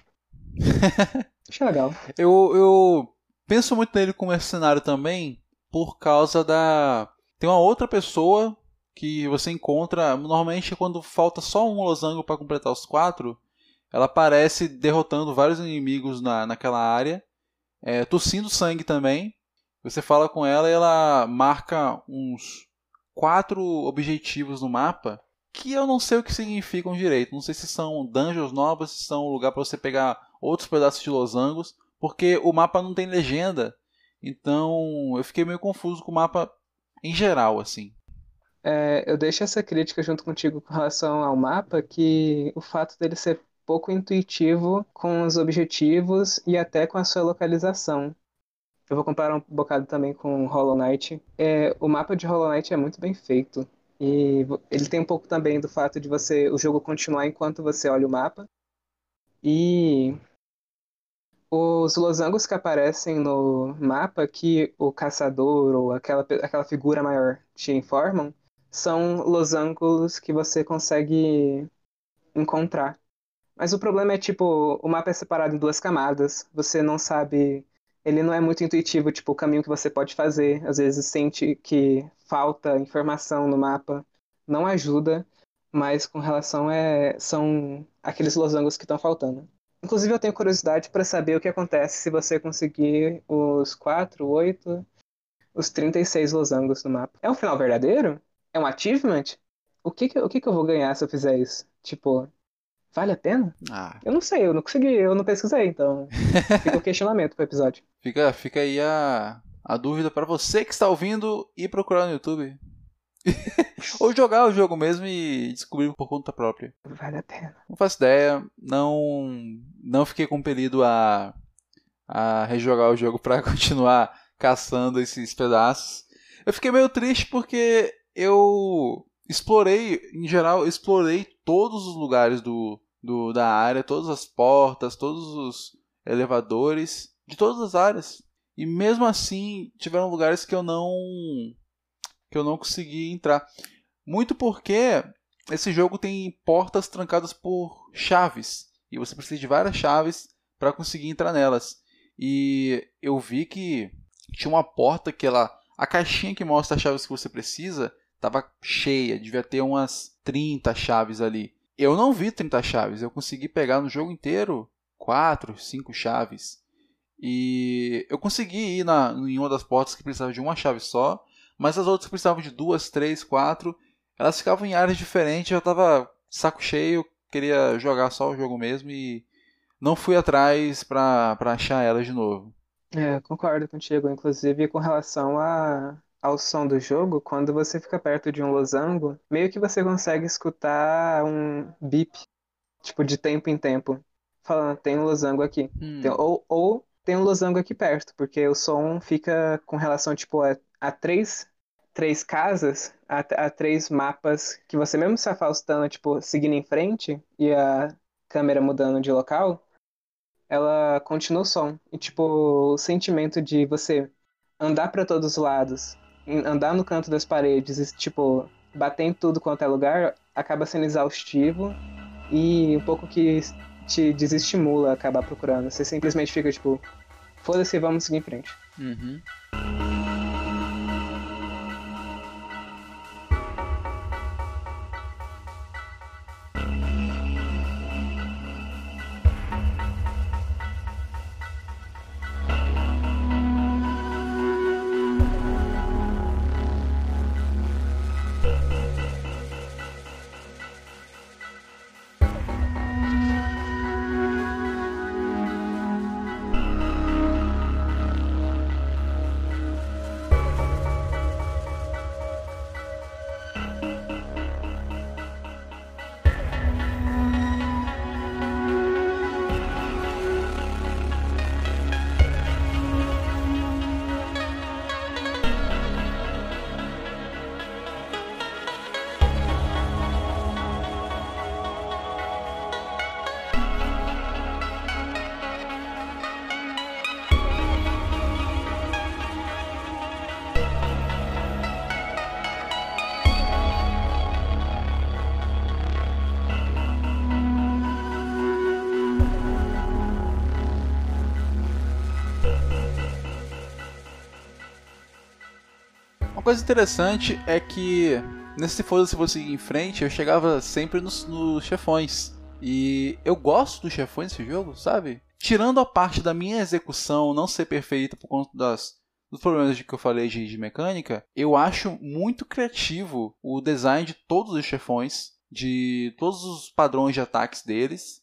Achei legal. Eu, eu penso muito nele como mercenário também por causa da. Tem uma outra pessoa que você encontra. Normalmente, quando falta só um losango para completar os quatro, ela aparece derrotando vários inimigos na, naquela área, é, tossindo sangue também. Você fala com ela e ela marca uns quatro objetivos no mapa que eu não sei o que significam direito. Não sei se são dungeons novas, se são lugar para você pegar outros pedaços de losangos, porque o mapa não tem legenda. Então eu fiquei meio confuso com o mapa em geral, assim. É, eu deixo essa crítica junto contigo com relação ao mapa, que o fato dele ser pouco intuitivo com os objetivos e até com a sua localização. Eu vou comparar um bocado também com Hollow Knight. É, o mapa de Hollow Knight é muito bem feito. E ele tem um pouco também do fato de você o jogo continuar enquanto você olha o mapa. E os losangos que aparecem no mapa que o caçador ou aquela, aquela figura maior te informam são losangos que você consegue encontrar. Mas o problema é, tipo, o mapa é separado em duas camadas. Você não sabe. Ele não é muito intuitivo, tipo, o caminho que você pode fazer. Às vezes sente que falta informação no mapa. Não ajuda, mas com relação é. São aqueles losangos que estão faltando. Inclusive, eu tenho curiosidade para saber o que acontece se você conseguir os 4, 8, os 36 losangos no mapa. É um final verdadeiro? É um achievement? O que, que, o que, que eu vou ganhar se eu fizer isso? Tipo, vale a pena? Ah, Eu não sei, eu não consegui, eu não pesquisei, então fica o questionamento pro episódio. fica, fica aí a, a dúvida para você que está ouvindo e procurar no YouTube. Ou jogar o jogo mesmo e descobrir por conta própria. Vale a pena. Não faço ideia, não não fiquei compelido a, a rejogar o jogo para continuar caçando esses pedaços. Eu fiquei meio triste porque eu explorei, em geral, explorei todos os lugares do, do da área, todas as portas, todos os elevadores, de todas as áreas. E mesmo assim, tiveram lugares que eu não que eu não consegui entrar. Muito porque esse jogo tem portas trancadas por chaves e você precisa de várias chaves para conseguir entrar nelas. E eu vi que tinha uma porta que ela a caixinha que mostra as chaves que você precisa estava cheia, devia ter umas 30 chaves ali. Eu não vi 30 chaves, eu consegui pegar no jogo inteiro 4, 5 chaves. E eu consegui ir na, em uma das portas que precisava de uma chave só, mas as outras que precisavam de duas, três, quatro, elas ficavam em áreas diferentes. Eu tava saco cheio, queria jogar só o jogo mesmo e não fui atrás pra, pra achar elas de novo. É, concordo contigo, inclusive com relação a, ao som do jogo, quando você fica perto de um losango, meio que você consegue escutar um bip, tipo de tempo em tempo, falando, tem um losango aqui. Hum, Tem- ou, ou tem um losango aqui perto, porque o som fica com relação, tipo, a, a três, três casas, a, a três mapas que você mesmo se afastando, tipo, seguindo em frente e a câmera mudando de local, ela continua o som. E, tipo, o sentimento de você andar para todos os lados, andar no canto das paredes e, tipo, bater em tudo quanto é lugar, acaba sendo exaustivo e um pouco que te desestimula a acabar procurando. Você simplesmente fica tipo, foda-se, vamos seguir em frente. uhum. Coisa interessante é que nesse foda-se você ir em frente, eu chegava sempre nos, nos chefões. E eu gosto dos chefões desse jogo, sabe? Tirando a parte da minha execução não ser perfeita por conta das, dos problemas que eu falei de, de mecânica, eu acho muito criativo o design de todos os chefões, de todos os padrões de ataques deles.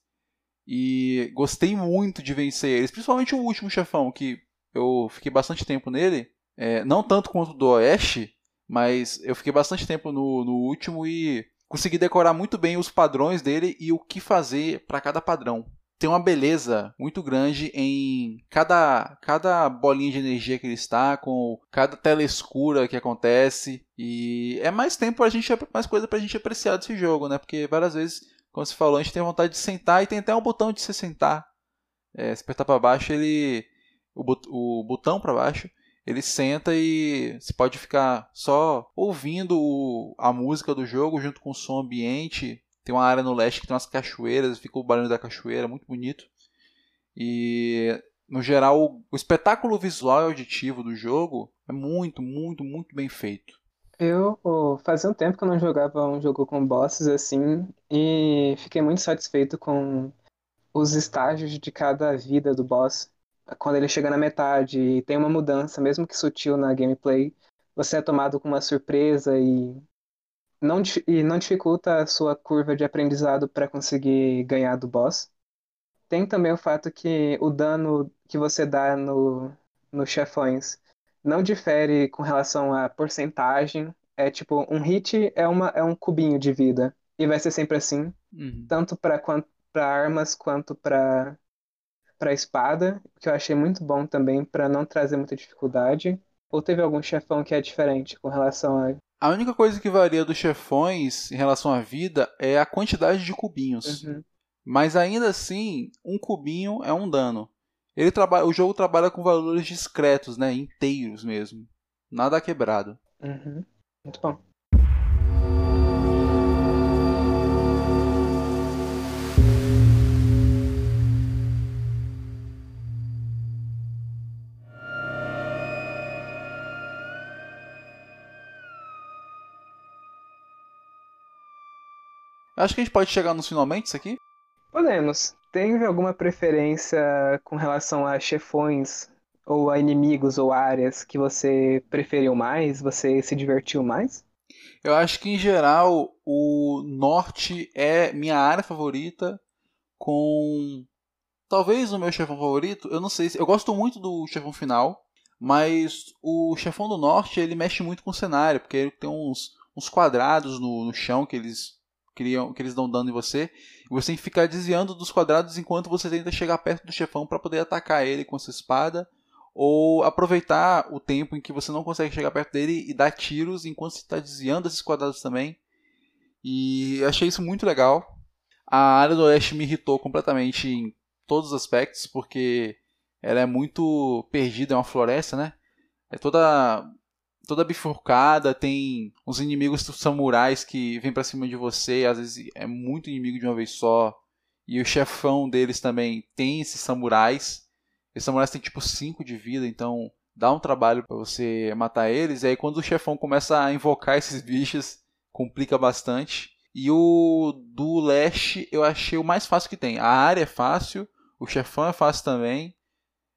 E gostei muito de vencer eles, principalmente o último chefão, que eu fiquei bastante tempo nele. É, não tanto quanto do Oeste, mas eu fiquei bastante tempo no, no último e consegui decorar muito bem os padrões dele e o que fazer para cada padrão. Tem uma beleza muito grande em cada, cada bolinha de energia que ele está, com cada tela escura que acontece. E é mais tempo pra gente, mais coisa pra gente apreciar desse jogo, né? Porque várias vezes, como você falou, a gente tem vontade de sentar e tem até um botão de se sentar. É, se apertar para baixo, ele. O, o botão para baixo, ele senta e você pode ficar só ouvindo a música do jogo junto com o som ambiente. Tem uma área no leste que tem umas cachoeiras, fica o barulho da cachoeira, muito bonito. E no geral, o espetáculo visual e auditivo do jogo é muito, muito, muito bem feito. Eu fazia um tempo que eu não jogava um jogo com bosses assim e fiquei muito satisfeito com os estágios de cada vida do boss quando ele chega na metade e tem uma mudança, mesmo que sutil na gameplay, você é tomado com uma surpresa e não, e não dificulta a sua curva de aprendizado para conseguir ganhar do boss. Tem também o fato que o dano que você dá no, nos chefões não difere com relação à porcentagem. É tipo, um hit é, uma, é um cubinho de vida. E vai ser sempre assim. Uhum. Tanto para armas quanto para para espada, que eu achei muito bom também para não trazer muita dificuldade. Ou teve algum chefão que é diferente com relação a a única coisa que varia dos chefões em relação à vida é a quantidade de cubinhos. Uhum. Mas ainda assim, um cubinho é um dano. Ele trabalha, o jogo trabalha com valores discretos, né, inteiros mesmo. Nada quebrado. Uhum. Muito bom. Acho que a gente pode chegar nos finalmente isso aqui. Podemos. Tem alguma preferência com relação a chefões ou a inimigos ou áreas que você preferiu mais? Você se divertiu mais? Eu acho que em geral o norte é minha área favorita, com talvez o meu chefão favorito. Eu não sei se eu gosto muito do chefão final, mas o chefão do norte ele mexe muito com o cenário, porque ele tem uns, uns quadrados no, no chão que eles criam, que eles dão dano em você. E você tem que ficar desviando dos quadrados enquanto você tenta chegar perto do chefão para poder atacar ele com sua espada. Ou aproveitar o tempo em que você não consegue chegar perto dele e dar tiros enquanto você está desviando esses quadrados também. E achei isso muito legal. A área do oeste me irritou completamente em todos os aspectos, porque ela é muito perdida, é uma floresta, né? É toda toda bifurcada, tem uns inimigos samurais que vêm para cima de você, às vezes é muito inimigo de uma vez só. E o chefão deles também tem esses samurais. Esses samurais têm tipo 5 de vida, então dá um trabalho para você matar eles. E aí quando o chefão começa a invocar esses bichos, complica bastante. E o do leste eu achei o mais fácil que tem. A área é fácil, o chefão é fácil também.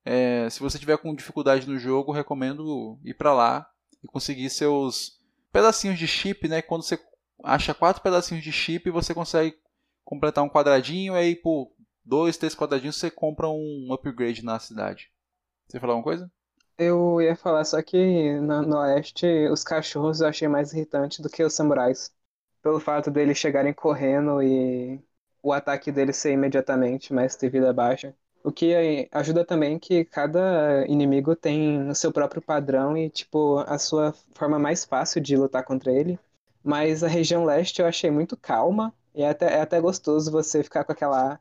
É, se você tiver com dificuldade no jogo, recomendo ir para lá e conseguir seus pedacinhos de chip, né? Quando você acha quatro pedacinhos de chip, você consegue completar um quadradinho aí por dois, três quadradinhos você compra um upgrade na cidade. Você falar alguma coisa? Eu ia falar só que no, no oeste os cachorros eu achei mais irritante do que os samurais. Pelo fato deles chegarem correndo e o ataque deles ser imediatamente, mas ter vida baixa. O que ajuda também que cada inimigo tem o seu próprio padrão e, tipo, a sua forma mais fácil de lutar contra ele. Mas a região leste eu achei muito calma e é até, é até gostoso você ficar com aquela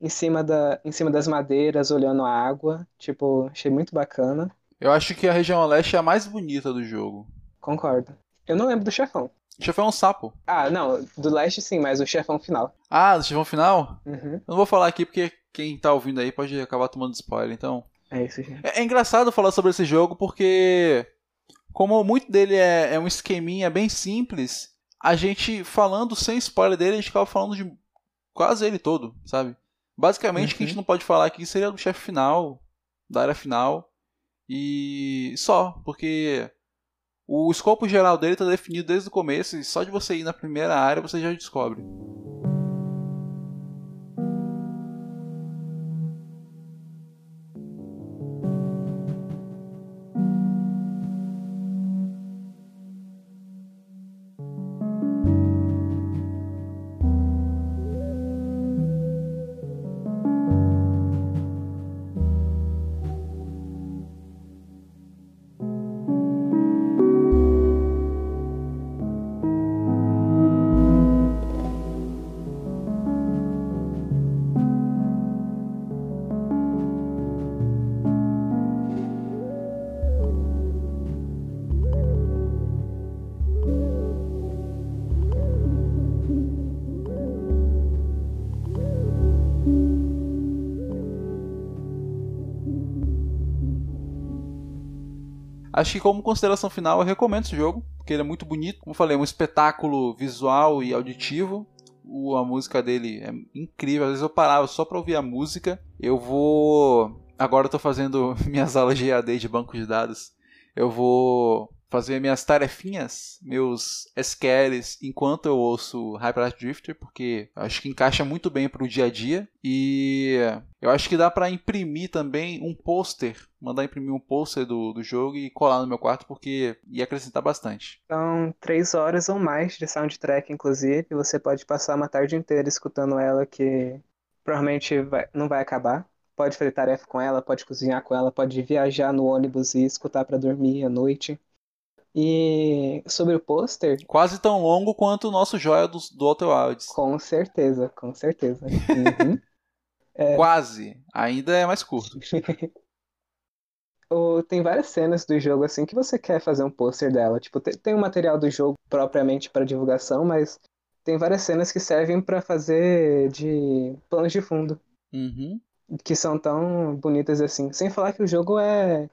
em cima, da, em cima das madeiras, olhando a água. Tipo, achei muito bacana. Eu acho que a região leste é a mais bonita do jogo. Concordo. Eu não lembro do chefão. O chefão é um sapo. Ah, não, do leste sim, mas o chefão final. Ah, do chefão final? Uhum. Eu não vou falar aqui porque quem tá ouvindo aí pode acabar tomando spoiler, então. É isso, gente. É, é engraçado falar sobre esse jogo porque como muito dele é, é um esqueminha bem simples, a gente falando sem spoiler dele, a gente acaba falando de quase ele todo, sabe? Basicamente, o que a gente uhum. não pode falar aqui seria do chefe final, da área final, e só, porque o escopo geral dele está definido desde o começo, e só de você ir na primeira área você já descobre. Acho que como consideração final eu recomendo esse jogo, porque ele é muito bonito. Como eu falei, é um espetáculo visual e auditivo. O, a música dele é incrível. Às vezes eu parava só pra ouvir a música. Eu vou. Agora eu tô fazendo minhas aulas de EAD de banco de dados. Eu vou fazer minhas tarefinhas, meus SQLs, enquanto eu ouço Hyperlight Drifter, porque acho que encaixa muito bem para o dia a dia. E eu acho que dá para imprimir também um pôster, mandar imprimir um pôster do, do jogo e colar no meu quarto, porque ia acrescentar bastante. São três horas ou mais de soundtrack, inclusive. Você pode passar uma tarde inteira escutando ela, que provavelmente vai, não vai acabar pode fazer tarefa com ela, pode cozinhar com ela, pode viajar no ônibus e escutar para dormir à noite. E sobre o pôster. Quase tão longo quanto o nosso joia do, do Outer Wilds. Com certeza, com certeza. Uhum. é... Quase. Ainda é mais curto. tem várias cenas do jogo assim que você quer fazer um pôster dela. Tipo, tem o um material do jogo propriamente para divulgação, mas tem várias cenas que servem para fazer de planos de fundo. Uhum. Que são tão bonitas assim. Sem falar que o jogo é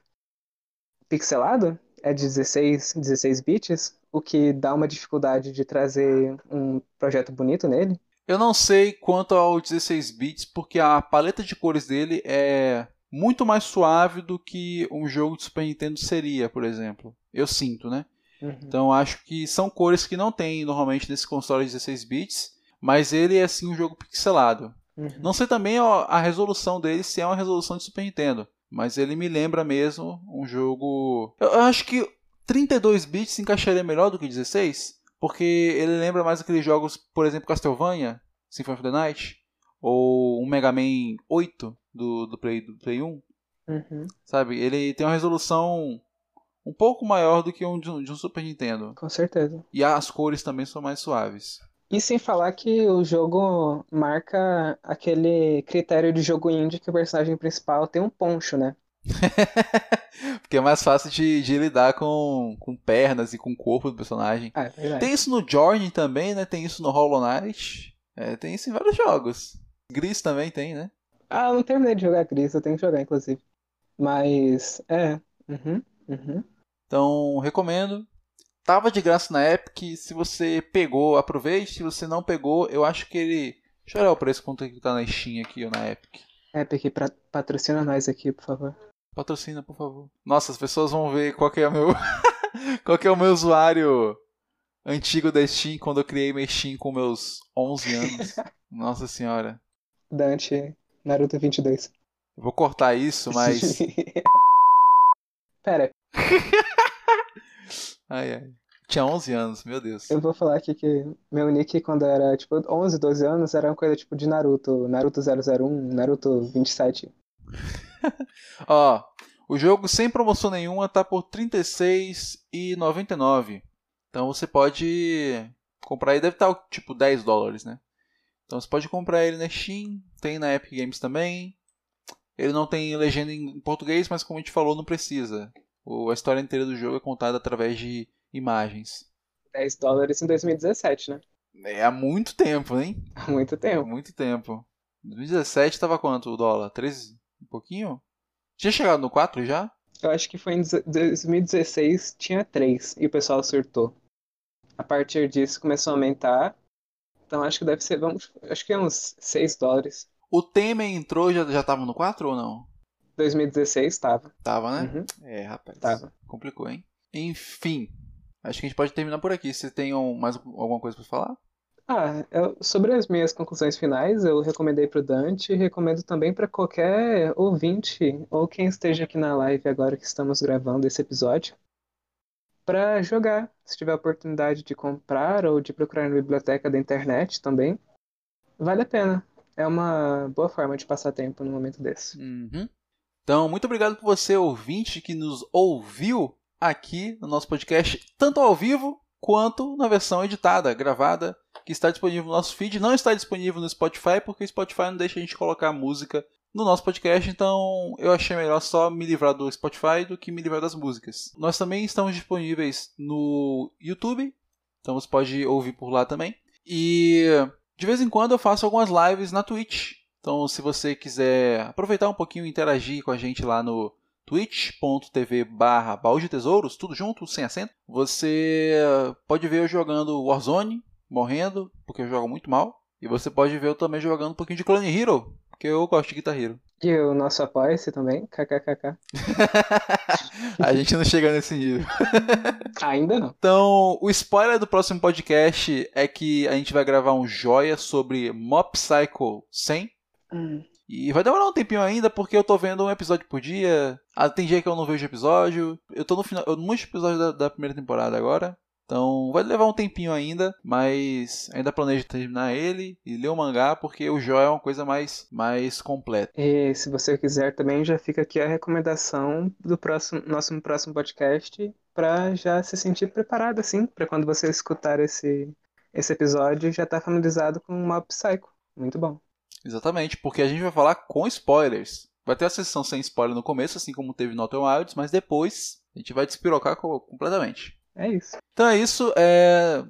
pixelado é de 16, 16 bits, o que dá uma dificuldade de trazer um projeto bonito nele. Eu não sei quanto ao 16 bits, porque a paleta de cores dele é muito mais suave do que um jogo de Super Nintendo seria, por exemplo. Eu sinto, né? Uhum. Então acho que são cores que não tem normalmente nesse console de 16 bits, mas ele é sim um jogo pixelado. Uhum. Não sei também a resolução dele se é uma resolução de Super Nintendo. Mas ele me lembra mesmo um jogo. Eu acho que 32 bits se encaixaria melhor do que 16, porque ele lembra mais aqueles jogos, por exemplo, Castlevania, Symphony of the Night, ou um Mega Man 8 do, do, Play, do Play 1. Uhum. Sabe? Ele tem uma resolução um pouco maior do que um de um Super Nintendo. Com certeza. E as cores também são mais suaves. E sem falar que o jogo marca aquele critério de jogo indie que o personagem principal tem um poncho, né? Porque é mais fácil de, de, lidar com, com pernas e com o corpo do personagem. Ah, é tem isso no Journey também, né? Tem isso no Hollow Knight. É, tem isso em vários jogos. Gris também tem, né? Ah, eu não terminei de jogar Gris, eu tenho que jogar, inclusive. Mas, é. Uhum, uhum. Então, recomendo. Tava de graça na Epic. Se você pegou, aproveite. Se você não pegou, eu acho que ele. Deixa eu olhar o preço quanto ele tá na Steam aqui ou na Epic. Epic, pra... patrocina nós aqui, por favor. Patrocina, por favor. Nossa, as pessoas vão ver qual que é o meu. qual que é o meu usuário antigo da Steam quando eu criei minha Steam com meus 11 anos. Nossa senhora. Dante, Naruto 22. Eu vou cortar isso, mas. Pera. Ai, ai. Tinha 11 anos, meu Deus. Eu vou falar aqui que meu nick quando era tipo 11, 12 anos era uma coisa tipo de Naruto, Naruto 001, Naruto 27. Ó, o jogo sem promoção nenhuma tá por R$ 36,99. Então você pode comprar ele, deve estar tá, tipo 10 dólares, né? Então você pode comprar ele na Steam, tem na Epic Games também. Ele não tem legenda em português, mas como a gente falou, não precisa. A história inteira do jogo é contada através de imagens. 10 dólares em 2017, né? É há muito tempo, hein? Há muito tempo. Há muito tempo. Em 2017 tava quanto o dólar? 13? Um pouquinho? Tinha chegado no 4 já? Eu acho que foi em 2016, tinha três, e o pessoal surtou. A partir disso começou a aumentar. Então acho que deve ser, vamos, acho que é uns 6 dólares. O Temer entrou já já tava no 4 ou não? 2016 tava. Tava, né? Uhum. É, rapaz. Tava. Complicou, hein? Enfim, acho que a gente pode terminar por aqui. Você tem um- mais alguma coisa pra falar? Ah, eu- sobre as minhas conclusões finais, eu recomendei pro Dante e recomendo também para qualquer ouvinte ou quem esteja aqui na live agora que estamos gravando esse episódio, para jogar, se tiver a oportunidade de comprar ou de procurar na biblioteca da internet também, vale a pena. É uma boa forma de passar tempo num momento desse. Uhum. Então, muito obrigado por você, ouvinte, que nos ouviu aqui no nosso podcast, tanto ao vivo quanto na versão editada, gravada, que está disponível no nosso feed. Não está disponível no Spotify, porque o Spotify não deixa a gente colocar música no nosso podcast, então eu achei melhor só me livrar do Spotify do que me livrar das músicas. Nós também estamos disponíveis no YouTube, então você pode ouvir por lá também. E de vez em quando eu faço algumas lives na Twitch. Então, se você quiser aproveitar um pouquinho e interagir com a gente lá no twitch.tv barra baú de tesouros, tudo junto, sem acento, você pode ver eu jogando Warzone, morrendo, porque eu jogo muito mal. E você pode ver eu também jogando um pouquinho de Clone Hero, porque eu gosto de Guitar Hero. E o nosso apoia-se também, kkkk. a gente não chega nesse nível. Ainda não. Então, o spoiler do próximo podcast é que a gente vai gravar um joia sobre Mob Psycho 100. Hum. E vai demorar um tempinho ainda, porque eu tô vendo um episódio por dia. Ah, tem dia que eu não vejo episódio. Eu tô no final, no último episódio da, da primeira temporada agora. Então vai levar um tempinho ainda, mas ainda planejo terminar ele e ler o mangá, porque o Jó é uma coisa mais, mais completa. E se você quiser também, já fica aqui a recomendação do próximo, nosso próximo podcast para já se sentir preparado assim, para quando você escutar esse, esse episódio já estar tá familiarizado com o Mob Psycho. Muito bom. Exatamente, porque a gente vai falar com spoilers. Vai ter a sessão sem spoiler no começo, assim como teve no Outer Wilds, mas depois a gente vai despirocar completamente. É isso. Então é isso. É...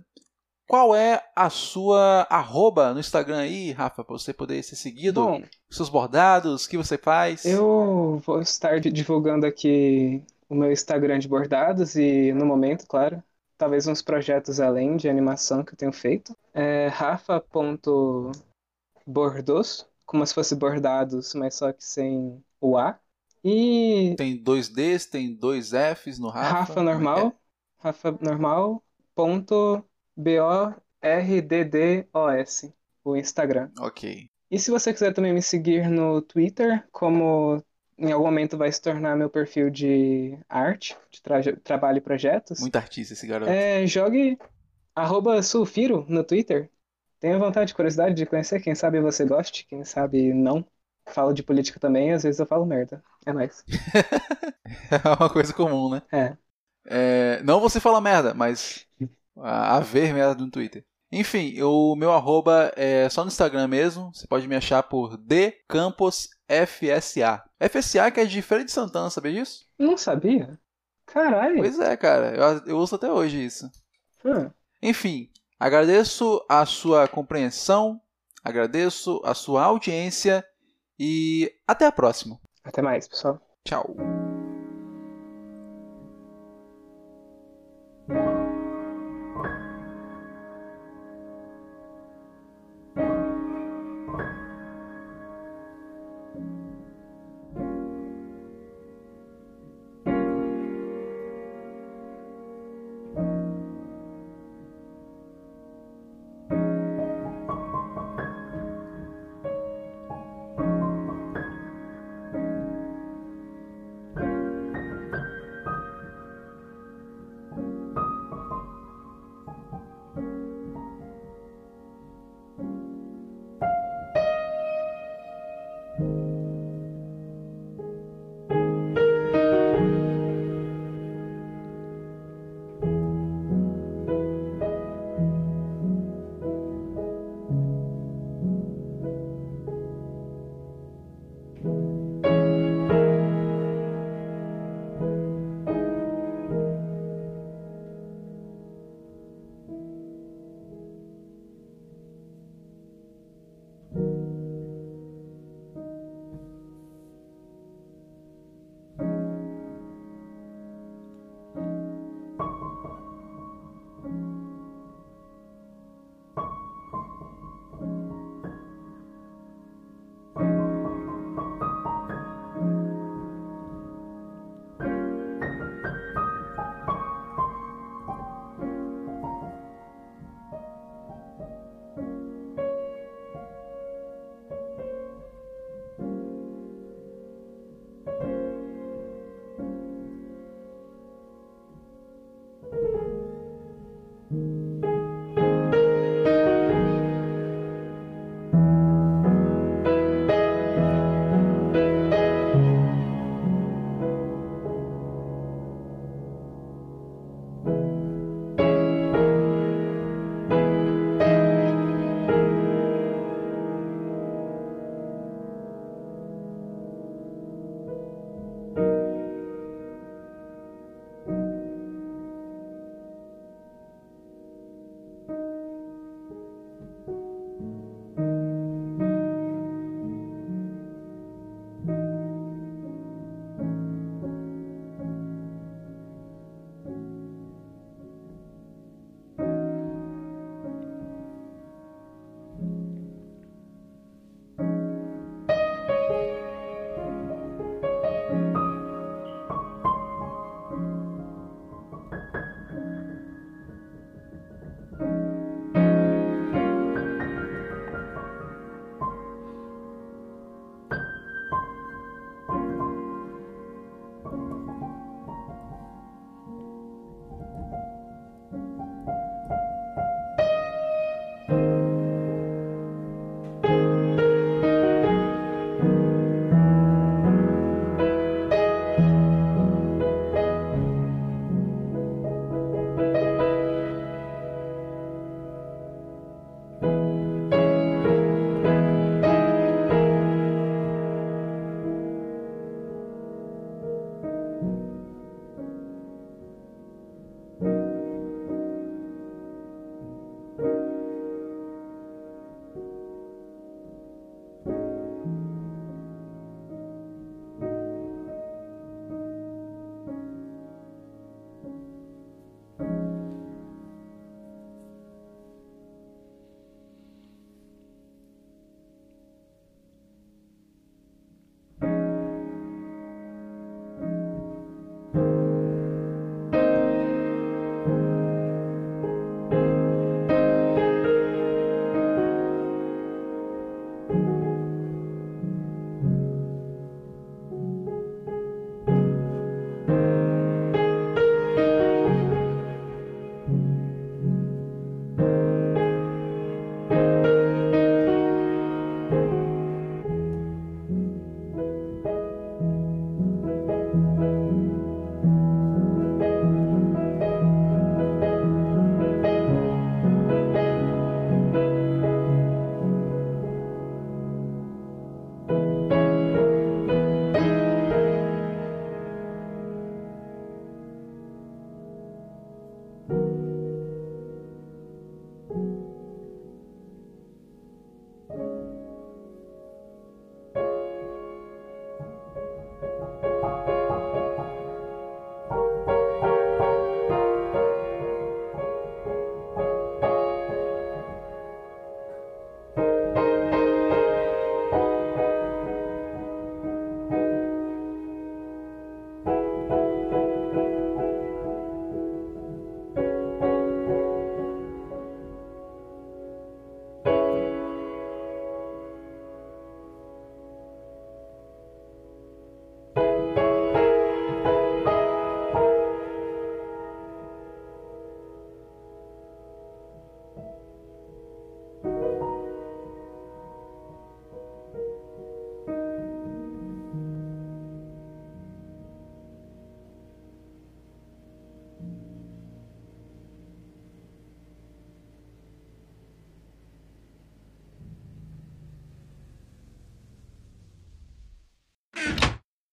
Qual é a sua arroba no Instagram aí, Rafa, para você poder ser seguido? Bom, Seus bordados, o que você faz? eu vou estar divulgando aqui o meu Instagram de bordados e, no momento, claro, talvez uns projetos além de animação que eu tenho feito. É rafa.bordos, como se fosse bordados, mas só que sem o A. E Tem dois Ds, tem dois Fs no Rafa. Rafa é normal, é? Rafa normal, ponto B-O-R-D-D-O-S, o Instagram. Ok. E se você quiser também me seguir no Twitter, como em algum momento vai se tornar meu perfil de arte, de tra- trabalho e projetos, Muito artista esse garoto. é, jogue arroba sulfiro no Twitter. Tenha vontade, curiosidade de conhecer, quem sabe você goste, quem sabe não. Falo de política também, às vezes eu falo merda. É nóis. É uma coisa comum, né? É. É, não você fala merda, mas a, a ver merda no Twitter. Enfim, o meu arroba é só no Instagram mesmo. Você pode me achar por dcamposfsa. FSA que é de Feira de Santana, sabia disso? Não sabia? Caralho. Pois é, cara. Eu, eu uso até hoje isso. Hum. Enfim, agradeço a sua compreensão, agradeço a sua audiência e até a próxima. Até mais, pessoal. Tchau.